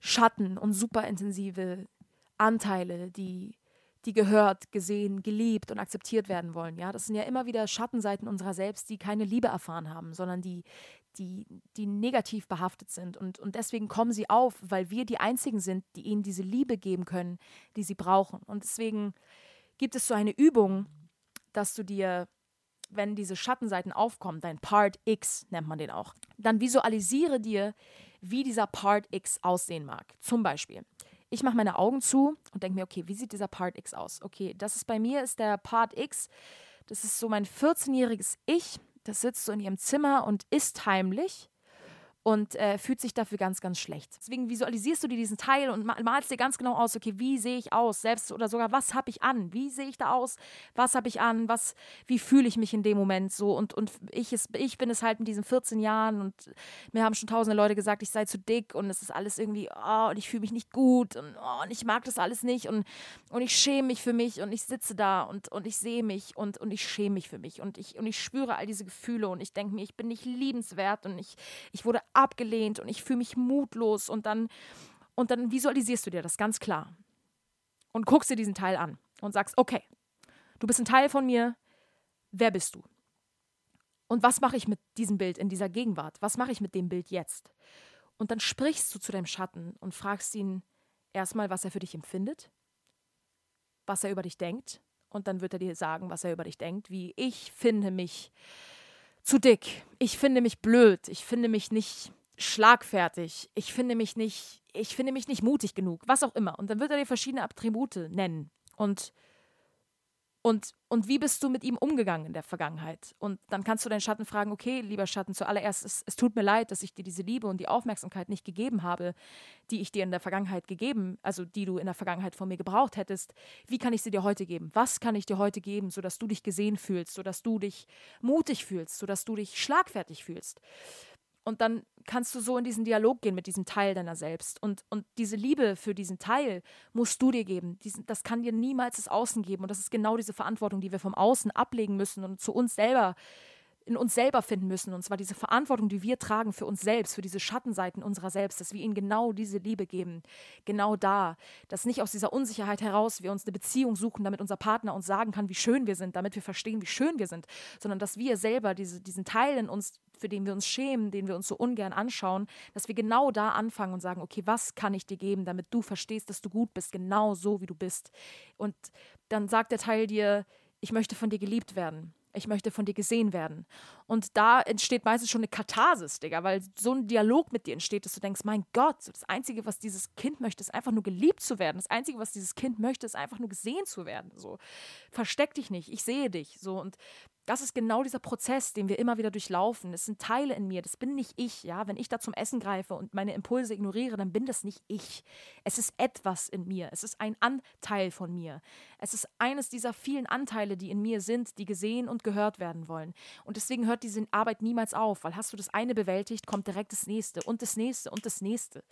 Schatten und super intensive Anteile, die, die gehört, gesehen, geliebt und akzeptiert werden wollen. Ja, das sind ja immer wieder Schattenseiten unserer selbst, die keine Liebe erfahren haben, sondern die, die, die negativ behaftet sind. Und, und deswegen kommen sie auf, weil wir die Einzigen sind, die ihnen diese Liebe geben können, die sie brauchen. Und deswegen gibt es so eine Übung, dass du dir, wenn diese Schattenseiten aufkommen, dein Part X nennt man den auch, dann visualisiere dir, wie dieser Part X aussehen mag. Zum Beispiel, ich mache meine Augen zu und denke mir, okay, wie sieht dieser Part X aus? Okay, das ist bei mir, ist der Part X, das ist so mein 14-jähriges Ich, das sitzt so in ihrem Zimmer und isst heimlich und äh, fühlt sich dafür ganz, ganz schlecht. Deswegen visualisierst du dir diesen Teil und malst dir ganz genau aus, okay, wie sehe ich aus, selbst oder sogar, was habe ich an, wie sehe ich da aus, was habe ich an, was, wie fühle ich mich in dem Moment so? Und, und ich, ist, ich bin es halt in diesen 14 Jahren und mir haben schon tausende Leute gesagt, ich sei zu dick und es ist alles irgendwie, oh, und ich fühle mich nicht gut und, oh, und ich mag das alles nicht und, und ich schäme mich für mich und ich sitze da und, und ich sehe mich und, und ich schäme mich für mich und ich, und ich spüre all diese Gefühle und ich denke mir, ich bin nicht liebenswert und ich, ich wurde abgelehnt und ich fühle mich mutlos und dann, und dann visualisierst du dir das ganz klar und guckst dir diesen Teil an und sagst, okay, du bist ein Teil von mir, wer bist du? Und was mache ich mit diesem Bild in dieser Gegenwart? Was mache ich mit dem Bild jetzt? Und dann sprichst du zu deinem Schatten und fragst ihn erstmal, was er für dich empfindet, was er über dich denkt. Und dann wird er dir sagen, was er über dich denkt, wie ich finde mich zu dick. Ich finde mich blöd. Ich finde mich nicht schlagfertig. Ich finde mich nicht, ich finde mich nicht mutig genug. Was auch immer. Und dann wird er dir verschiedene Attribute nennen. Und und, und wie bist du mit ihm umgegangen in der Vergangenheit? Und dann kannst du deinen Schatten fragen, okay, lieber Schatten, zuallererst, es, es tut mir leid, dass ich dir diese Liebe und die Aufmerksamkeit nicht gegeben habe, die ich dir in der Vergangenheit gegeben, also die du in der Vergangenheit von mir gebraucht hättest. Wie kann ich sie dir heute geben? Was kann ich dir heute geben, sodass du dich gesehen fühlst, sodass du dich mutig fühlst, sodass du dich schlagfertig fühlst? Und dann kannst du so in diesen Dialog gehen mit diesem Teil deiner selbst. Und, und diese Liebe für diesen Teil musst du dir geben. Diesen, das kann dir niemals das Außen geben. Und das ist genau diese Verantwortung, die wir vom Außen ablegen müssen und zu uns selber in uns selber finden müssen. Und zwar diese Verantwortung, die wir tragen für uns selbst, für diese Schattenseiten unserer selbst, dass wir ihnen genau diese Liebe geben. Genau da. Dass nicht aus dieser Unsicherheit heraus wir uns eine Beziehung suchen, damit unser Partner uns sagen kann, wie schön wir sind, damit wir verstehen, wie schön wir sind, sondern dass wir selber diese, diesen Teil in uns, für den wir uns schämen, den wir uns so ungern anschauen, dass wir genau da anfangen und sagen, okay, was kann ich dir geben, damit du verstehst, dass du gut bist, genau so, wie du bist. Und dann sagt der Teil dir, ich möchte von dir geliebt werden ich möchte von dir gesehen werden. Und da entsteht meistens schon eine Katharsis, Digga, weil so ein Dialog mit dir entsteht, dass du denkst, mein Gott, das Einzige, was dieses Kind möchte, ist einfach nur geliebt zu werden. Das Einzige, was dieses Kind möchte, ist einfach nur gesehen zu werden. So, versteck dich nicht, ich sehe dich. So, und das ist genau dieser Prozess, den wir immer wieder durchlaufen. Es sind Teile in mir, das bin nicht ich, ja. Wenn ich da zum Essen greife und meine Impulse ignoriere, dann bin das nicht ich. Es ist etwas in mir, es ist ein Anteil von mir. Es ist eines dieser vielen Anteile, die in mir sind, die gesehen und gehört werden wollen. Und deswegen hört diese Arbeit niemals auf, weil hast du das eine bewältigt, kommt direkt das nächste und das nächste und das nächste.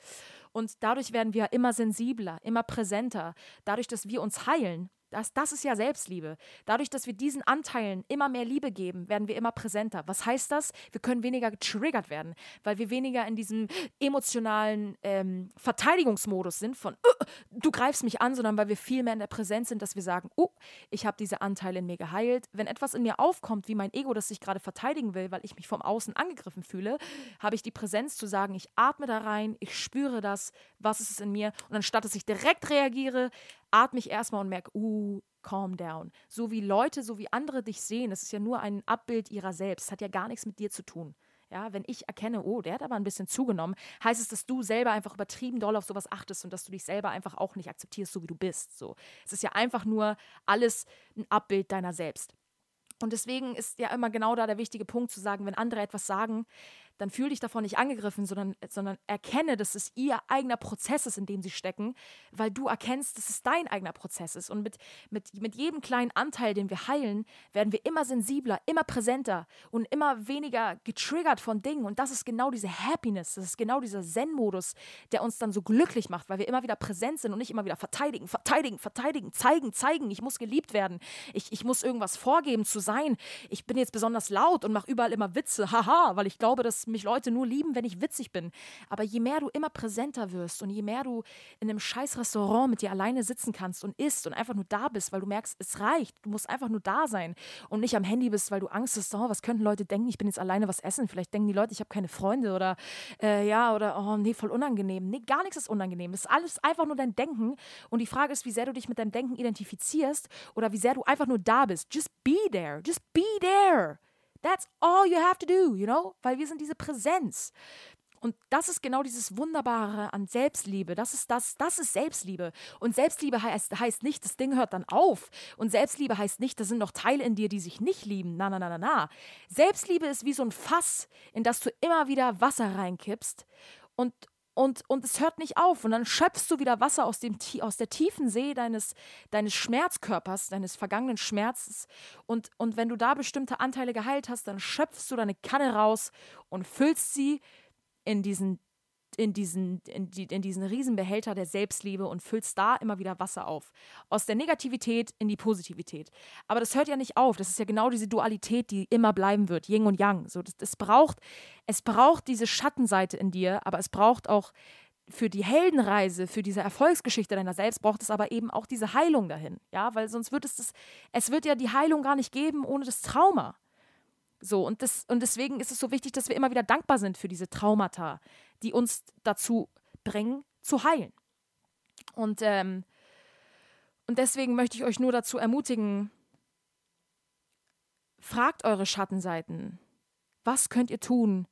Und dadurch werden wir immer sensibler, immer präsenter. Dadurch, dass wir uns heilen, das, das ist ja Selbstliebe. Dadurch, dass wir diesen Anteilen immer mehr Liebe geben, werden wir immer präsenter. Was heißt das? Wir können weniger getriggert werden, weil wir weniger in diesem emotionalen ähm, Verteidigungsmodus sind von uh, du greifst mich an, sondern weil wir viel mehr in der Präsenz sind, dass wir sagen, oh, ich habe diese Anteile in mir geheilt. Wenn etwas in mir aufkommt, wie mein Ego, das sich gerade verteidigen will, weil ich mich vom Außen angegriffen fühle, habe ich die Präsenz zu sagen, ich atme da rein, ich spüre das, was ist es in mir und anstatt dass ich direkt reagiere, atme ich erstmal und merke, uh, calm down. So wie Leute, so wie andere dich sehen, das ist ja nur ein Abbild ihrer selbst, hat ja gar nichts mit dir zu tun. Ja, wenn ich erkenne, oh, der hat aber ein bisschen zugenommen, heißt es, dass du selber einfach übertrieben doll auf sowas achtest und dass du dich selber einfach auch nicht akzeptierst, so wie du bist. So, es ist ja einfach nur alles ein Abbild deiner selbst. Und deswegen ist ja immer genau da der wichtige Punkt zu sagen, wenn andere etwas sagen, dann fühl dich davon nicht angegriffen, sondern, sondern erkenne, dass es ihr eigener Prozess ist, in dem sie stecken, weil du erkennst, dass es dein eigener Prozess ist. Und mit, mit, mit jedem kleinen Anteil, den wir heilen, werden wir immer sensibler, immer präsenter und immer weniger getriggert von Dingen. Und das ist genau diese Happiness, das ist genau dieser Zen-Modus, der uns dann so glücklich macht, weil wir immer wieder präsent sind und nicht immer wieder verteidigen, verteidigen, verteidigen, zeigen, zeigen. Ich muss geliebt werden. Ich, ich muss irgendwas vorgeben zu sein. Ich bin jetzt besonders laut und mache überall immer Witze. Haha, weil ich glaube, mich Leute nur lieben, wenn ich witzig bin. Aber je mehr du immer präsenter wirst und je mehr du in einem scheiß Restaurant mit dir alleine sitzen kannst und isst und einfach nur da bist, weil du merkst, es reicht. Du musst einfach nur da sein und nicht am Handy bist, weil du Angst hast, oh, was könnten Leute denken, ich bin jetzt alleine was essen. Vielleicht denken die Leute, ich habe keine Freunde oder äh, ja, oder oh nee, voll unangenehm. Nee, gar nichts ist unangenehm. Das ist alles einfach nur dein Denken. Und die Frage ist, wie sehr du dich mit deinem Denken identifizierst oder wie sehr du einfach nur da bist. Just be there. Just be there. That's all you have to do, you know? Weil wir sind diese Präsenz. Und das ist genau dieses Wunderbare an Selbstliebe. Das ist das, das ist Selbstliebe. Und Selbstliebe heißt, heißt nicht, das Ding hört dann auf. Und Selbstliebe heißt nicht, da sind noch Teile in dir, die sich nicht lieben. Na, na, na, na, na. Selbstliebe ist wie so ein Fass, in das du immer wieder Wasser reinkippst. Und, und, und es hört nicht auf. Und dann schöpfst du wieder Wasser aus, dem, aus der tiefen See deines, deines Schmerzkörpers, deines vergangenen Schmerzes. Und, und wenn du da bestimmte Anteile geheilt hast, dann schöpfst du deine Kanne raus und füllst sie in diesen in diesen, in, die, in diesen Riesenbehälter der Selbstliebe und füllst da immer wieder Wasser auf. Aus der Negativität in die Positivität. Aber das hört ja nicht auf. Das ist ja genau diese Dualität, die immer bleiben wird. Yin und Yang. So, das, das braucht, es braucht diese Schattenseite in dir, aber es braucht auch für die Heldenreise, für diese Erfolgsgeschichte deiner selbst, braucht es aber eben auch diese Heilung dahin. Ja, weil sonst wird es das, es wird ja die Heilung gar nicht geben ohne das Trauma. So, und, das, und deswegen ist es so wichtig, dass wir immer wieder dankbar sind für diese Traumata, die uns dazu bringen, zu heilen. Und, ähm, und deswegen möchte ich euch nur dazu ermutigen, fragt eure Schattenseiten. Was könnt ihr tun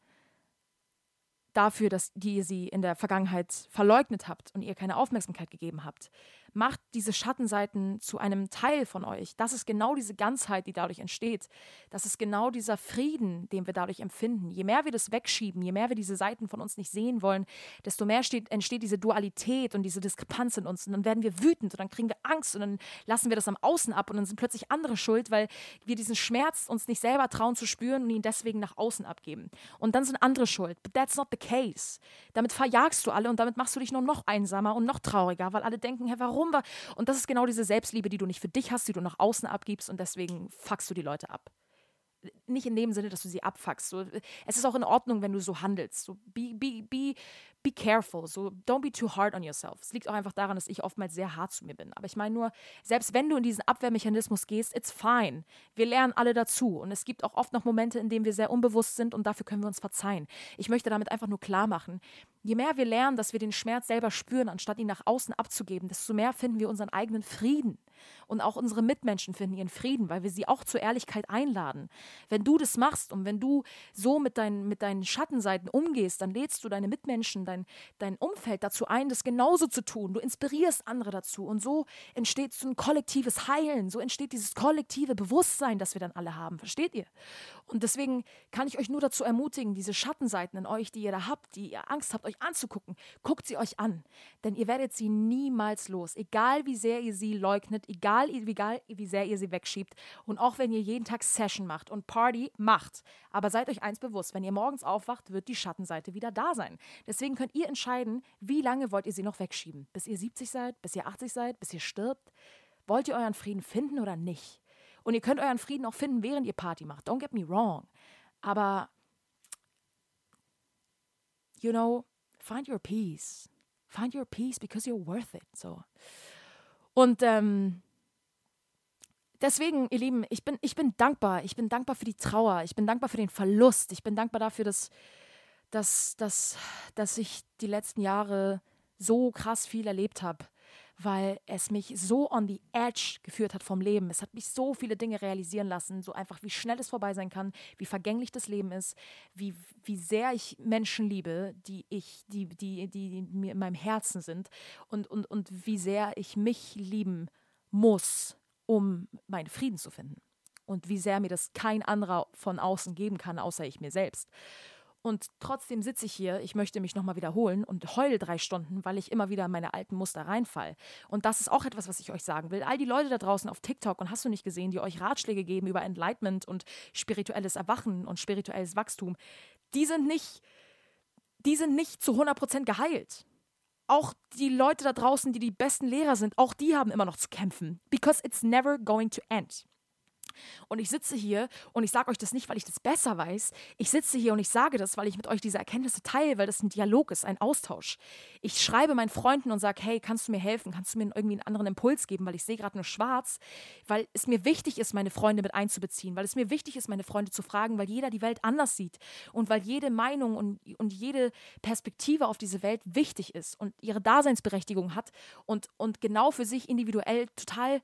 dafür, dass ihr sie in der Vergangenheit verleugnet habt und ihr keine Aufmerksamkeit gegeben habt? Macht diese Schattenseiten zu einem Teil von euch. Das ist genau diese Ganzheit, die dadurch entsteht. Das ist genau dieser Frieden, den wir dadurch empfinden. Je mehr wir das wegschieben, je mehr wir diese Seiten von uns nicht sehen wollen, desto mehr steht, entsteht diese Dualität und diese Diskrepanz in uns. Und dann werden wir wütend und dann kriegen wir Angst und dann lassen wir das am Außen ab und dann sind plötzlich andere schuld, weil wir diesen Schmerz uns nicht selber trauen zu spüren und ihn deswegen nach außen abgeben. Und dann sind andere schuld. But that's not the case. Damit verjagst du alle und damit machst du dich nur noch einsamer und noch trauriger, weil alle denken, hey, warum warum war. Und das ist genau diese Selbstliebe, die du nicht für dich hast, die du nach außen abgibst und deswegen fuckst du die Leute ab. nicht in dem Sinne, dass du sie abfuckst. Es ist auch in Ordnung, wenn du so handelst. So, be, be, be, be careful. So, don't be too hard on yourself. Es liegt auch einfach daran, dass ich oftmals sehr hart zu mir bin. Aber ich meine nur, selbst wenn du in diesen Abwehrmechanismus gehst, it's fine. Wir lernen alle dazu. Und es gibt auch oft noch Momente, in denen wir sehr unbewusst sind und dafür können wir uns verzeihen. Ich möchte damit einfach nur klar machen, je mehr wir lernen, dass wir den Schmerz selber spüren, anstatt ihn nach außen abzugeben, desto mehr finden wir unseren eigenen Frieden. Und auch unsere Mitmenschen finden ihren Frieden, weil wir sie auch zur Ehrlichkeit einladen. Wenn du das machst und wenn du so mit, dein, mit deinen Schattenseiten umgehst, dann lädst du deine Mitmenschen, dein, dein Umfeld dazu ein, das genauso zu tun. Du inspirierst andere dazu. Und so entsteht so ein kollektives Heilen. So entsteht dieses kollektive Bewusstsein, das wir dann alle haben. Versteht ihr? Und deswegen kann ich euch nur dazu ermutigen, diese Schattenseiten in euch, die ihr da habt, die ihr Angst habt, euch anzugucken, guckt sie euch an. Denn ihr werdet sie niemals los. Egal wie sehr ihr sie leugnet, egal wie, egal wie sehr ihr sie wegschiebt. Und auch wenn ihr jeden Tag Session macht und Party macht. Aber seid euch eins bewusst, wenn ihr morgens aufwacht, wird die Schattenseite wieder da sein. Deswegen könnt ihr entscheiden, wie lange wollt ihr sie noch wegschieben. Bis ihr 70 seid, bis ihr 80 seid, bis ihr stirbt. Wollt ihr euren Frieden finden oder nicht? Und ihr könnt euren Frieden auch finden, während ihr Party macht. Don't get me wrong. Aber, you know, find your peace. Find your peace because you're worth it. So. Und ähm, deswegen, ihr Lieben, ich bin, ich bin dankbar. Ich bin dankbar für die Trauer. Ich bin dankbar für den Verlust. Ich bin dankbar dafür, dass, dass, dass, dass ich die letzten Jahre so krass viel erlebt habe weil es mich so on the edge geführt hat vom Leben. Es hat mich so viele Dinge realisieren lassen, so einfach, wie schnell es vorbei sein kann, wie vergänglich das Leben ist, wie, wie sehr ich Menschen liebe, die ich, die, die, die mir in meinem Herzen sind und, und, und wie sehr ich mich lieben muss, um meinen Frieden zu finden. Und wie sehr mir das kein anderer von außen geben kann, außer ich mir selbst. Und trotzdem sitze ich hier, ich möchte mich nochmal wiederholen und heule drei Stunden, weil ich immer wieder in meine alten Muster reinfall. Und das ist auch etwas, was ich euch sagen will. All die Leute da draußen auf TikTok und hast du nicht gesehen, die euch Ratschläge geben über Enlightenment und spirituelles Erwachen und spirituelles Wachstum, die sind nicht, die sind nicht zu 100% geheilt. Auch die Leute da draußen, die die besten Lehrer sind, auch die haben immer noch zu kämpfen. Because it's never going to end. Und ich sitze hier und ich sage euch das nicht, weil ich das besser weiß. Ich sitze hier und ich sage das, weil ich mit euch diese Erkenntnisse teile, weil das ein Dialog ist, ein Austausch. Ich schreibe meinen Freunden und sage, hey, kannst du mir helfen? Kannst du mir irgendwie einen anderen Impuls geben? Weil ich sehe gerade nur schwarz, weil es mir wichtig ist, meine Freunde mit einzubeziehen, weil es mir wichtig ist, meine Freunde zu fragen, weil jeder die Welt anders sieht und weil jede Meinung und, und jede Perspektive auf diese Welt wichtig ist und ihre Daseinsberechtigung hat und, und genau für sich individuell total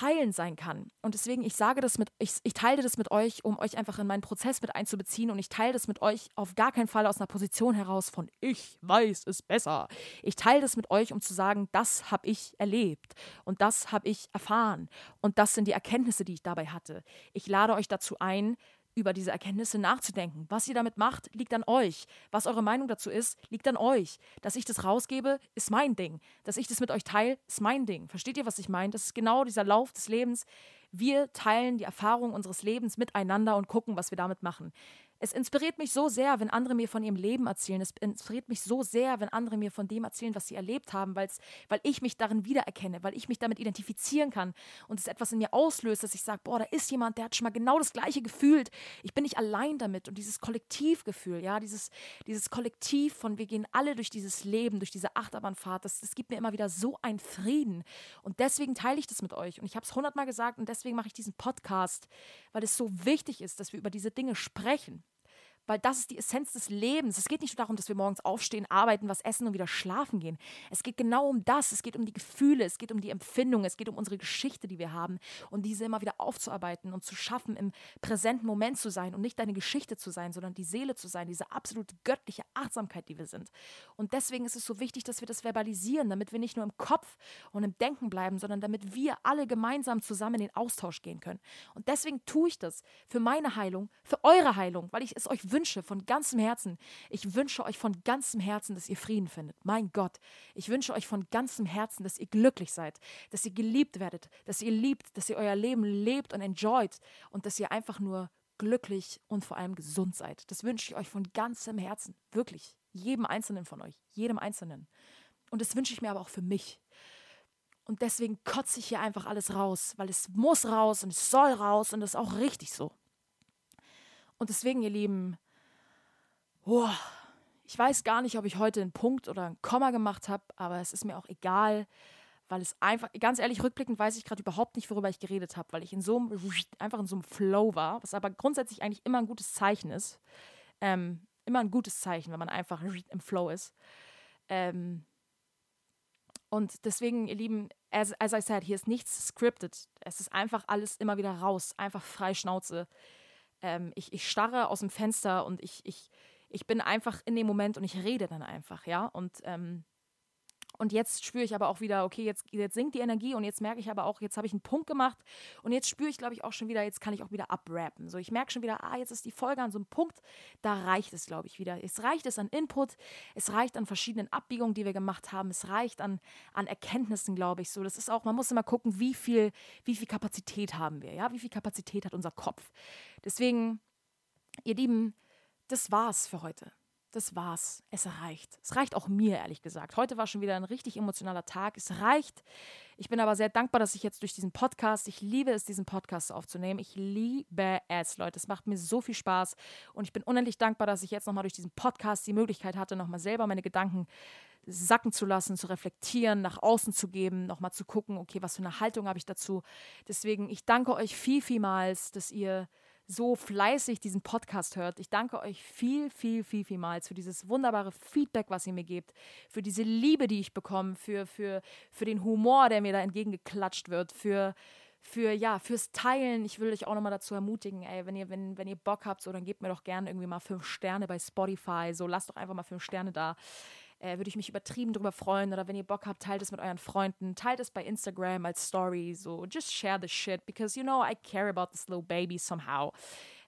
heilen sein kann. Und deswegen, ich sage das mit, ich, ich teile das mit euch, um euch einfach in meinen Prozess mit einzubeziehen. Und ich teile das mit euch auf gar keinen Fall aus einer Position heraus von ich weiß es besser. Ich teile das mit euch, um zu sagen, das habe ich erlebt und das habe ich erfahren. Und das sind die Erkenntnisse, die ich dabei hatte. Ich lade euch dazu ein, über diese Erkenntnisse nachzudenken. Was ihr damit macht, liegt an euch. Was eure Meinung dazu ist, liegt an euch. Dass ich das rausgebe, ist mein Ding. Dass ich das mit euch teile, ist mein Ding. Versteht ihr, was ich meine? Das ist genau dieser Lauf des Lebens. Wir teilen die Erfahrung unseres Lebens miteinander und gucken, was wir damit machen. Es inspiriert mich so sehr, wenn andere mir von ihrem Leben erzählen. Es inspiriert mich so sehr, wenn andere mir von dem erzählen, was sie erlebt haben, weil ich mich darin wiedererkenne, weil ich mich damit identifizieren kann und es etwas in mir auslöst, dass ich sage, boah, da ist jemand, der hat schon mal genau das Gleiche gefühlt. Ich bin nicht allein damit. Und dieses Kollektivgefühl, ja, dieses, dieses Kollektiv von wir gehen alle durch dieses Leben, durch diese Achterbahnfahrt, das, das gibt mir immer wieder so einen Frieden. Und deswegen teile ich das mit euch. Und ich habe es hundertmal gesagt und deswegen mache ich diesen Podcast, weil es so wichtig ist, dass wir über diese Dinge sprechen weil das ist die Essenz des Lebens. Es geht nicht nur darum, dass wir morgens aufstehen, arbeiten, was essen und wieder schlafen gehen. Es geht genau um das. Es geht um die Gefühle, es geht um die Empfindungen, es geht um unsere Geschichte, die wir haben und diese immer wieder aufzuarbeiten und zu schaffen, im präsenten Moment zu sein und nicht deine Geschichte zu sein, sondern die Seele zu sein, diese absolute göttliche Achtsamkeit, die wir sind. Und deswegen ist es so wichtig, dass wir das verbalisieren, damit wir nicht nur im Kopf und im Denken bleiben, sondern damit wir alle gemeinsam zusammen in den Austausch gehen können. Und deswegen tue ich das für meine Heilung, für eure Heilung, weil ich es euch wünsche, wünsche von ganzem Herzen, ich wünsche euch von ganzem Herzen, dass ihr Frieden findet. Mein Gott, ich wünsche euch von ganzem Herzen, dass ihr glücklich seid, dass ihr geliebt werdet, dass ihr liebt, dass ihr euer Leben lebt und enjoyt und dass ihr einfach nur glücklich und vor allem gesund seid. Das wünsche ich euch von ganzem Herzen, wirklich, jedem Einzelnen von euch, jedem Einzelnen. Und das wünsche ich mir aber auch für mich. Und deswegen kotze ich hier einfach alles raus, weil es muss raus und es soll raus und es ist auch richtig so. Und deswegen, ihr Lieben, oh, ich weiß gar nicht, ob ich heute einen Punkt oder ein Komma gemacht habe, aber es ist mir auch egal, weil es einfach, ganz ehrlich, rückblickend weiß ich gerade überhaupt nicht, worüber ich geredet habe, weil ich in so einfach in so einem Flow war, was aber grundsätzlich eigentlich immer ein gutes Zeichen ist. Ähm, immer ein gutes Zeichen, wenn man einfach im Flow ist. Ähm, und deswegen, ihr Lieben, as, as I said, hier ist nichts scripted. Es ist einfach alles immer wieder raus, einfach frei Schnauze. Ähm, ich, ich starre aus dem Fenster und ich, ich, ich bin einfach in dem Moment und ich rede dann einfach, ja. Und ähm, und jetzt spüre ich aber auch wieder, okay, jetzt, jetzt sinkt die Energie und jetzt merke ich aber auch, jetzt habe ich einen Punkt gemacht und jetzt spüre ich, glaube ich, auch schon wieder, jetzt kann ich auch wieder abrappen. So, ich merke schon wieder, ah, jetzt ist die Folge an so einem Punkt, da reicht es, glaube ich, wieder. Es reicht es an Input, es reicht an verschiedenen Abbiegungen, die wir gemacht haben, es reicht an, an Erkenntnissen, glaube ich. So, das ist auch, man muss immer gucken, wie viel, wie viel Kapazität haben wir, ja, wie viel Kapazität hat unser Kopf. Deswegen, ihr Lieben, das war's für heute das war's. Es reicht. Es reicht auch mir, ehrlich gesagt. Heute war schon wieder ein richtig emotionaler Tag. Es reicht. Ich bin aber sehr dankbar, dass ich jetzt durch diesen Podcast, ich liebe es, diesen Podcast aufzunehmen. Ich liebe es, Leute. Es macht mir so viel Spaß. Und ich bin unendlich dankbar, dass ich jetzt nochmal durch diesen Podcast die Möglichkeit hatte, nochmal selber meine Gedanken sacken zu lassen, zu reflektieren, nach außen zu geben, nochmal zu gucken, okay, was für eine Haltung habe ich dazu. Deswegen, ich danke euch viel, vielmals, dass ihr so fleißig diesen Podcast hört. Ich danke euch viel, viel, viel, vielmals für dieses wunderbare Feedback, was ihr mir gebt, für diese Liebe, die ich bekomme, für, für, für den Humor, der mir da entgegengeklatscht wird, für, für ja, fürs Teilen. Ich will euch auch nochmal dazu ermutigen, ey, wenn ihr, wenn, wenn ihr Bock habt, so, dann gebt mir doch gerne irgendwie mal fünf Sterne bei Spotify. So, lasst doch einfach mal fünf Sterne da äh, würde ich mich übertrieben drüber freuen. Oder wenn ihr Bock habt, teilt es mit euren Freunden, teilt es bei Instagram als Story. So, just share the shit, because you know I care about this little baby somehow.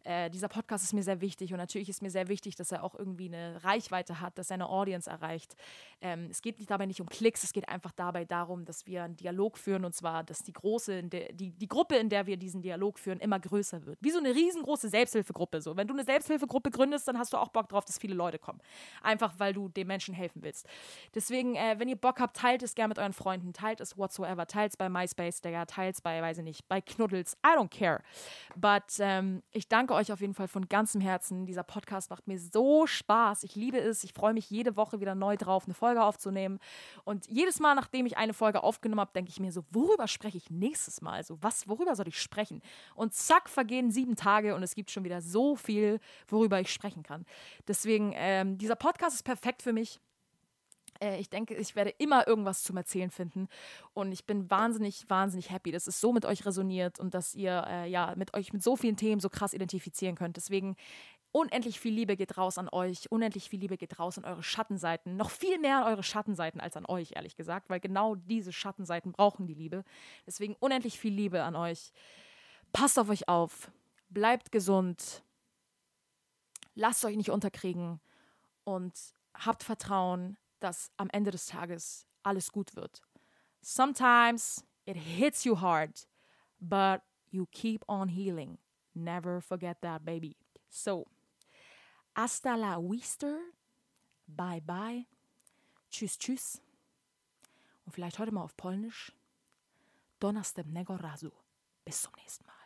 Äh, dieser Podcast ist mir sehr wichtig und natürlich ist mir sehr wichtig, dass er auch irgendwie eine Reichweite hat, dass er eine Audience erreicht. Ähm, es geht dabei nicht um Klicks, es geht einfach dabei darum, dass wir einen Dialog führen und zwar, dass die große, der, die, die Gruppe, in der wir diesen Dialog führen, immer größer wird. Wie so eine riesengroße Selbsthilfegruppe. So. Wenn du eine Selbsthilfegruppe gründest, dann hast du auch Bock drauf, dass viele Leute kommen. Einfach, weil du den Menschen helfen willst. Deswegen, äh, wenn ihr Bock habt, teilt es gerne mit euren Freunden, teilt es whatsoever, teilt es bei MySpace, teilt es bei, weiß ich nicht, bei Knuddels, I don't care. But ähm, ich danke danke euch auf jeden Fall von ganzem Herzen. Dieser Podcast macht mir so Spaß. Ich liebe es. Ich freue mich jede Woche wieder neu drauf, eine Folge aufzunehmen. Und jedes Mal, nachdem ich eine Folge aufgenommen habe, denke ich mir so, worüber spreche ich nächstes Mal? Also, was, worüber soll ich sprechen? Und zack, vergehen sieben Tage und es gibt schon wieder so viel, worüber ich sprechen kann. Deswegen, ähm, dieser Podcast ist perfekt für mich. Äh, ich denke, ich werde immer irgendwas zum Erzählen finden. Und ich bin wahnsinnig, wahnsinnig happy, dass es so mit euch resoniert und dass ihr äh, ja mit euch mit so vielen Themen so krass identifizieren könnt. Deswegen unendlich viel Liebe geht raus an euch, unendlich viel Liebe geht raus an eure Schattenseiten, noch viel mehr an eure Schattenseiten als an euch, ehrlich gesagt, weil genau diese Schattenseiten brauchen die Liebe. Deswegen unendlich viel Liebe an euch. Passt auf euch auf, bleibt gesund, lasst euch nicht unterkriegen und habt Vertrauen, dass am Ende des Tages alles gut wird. Sometimes it hits you hard, but you keep on healing. Never forget that, baby. So, hasta la vista. Bye bye. Tschüss, tschüss. Und vielleicht heute mal auf Polnisch. Donastem nego razu. Bis zum nächsten Mal.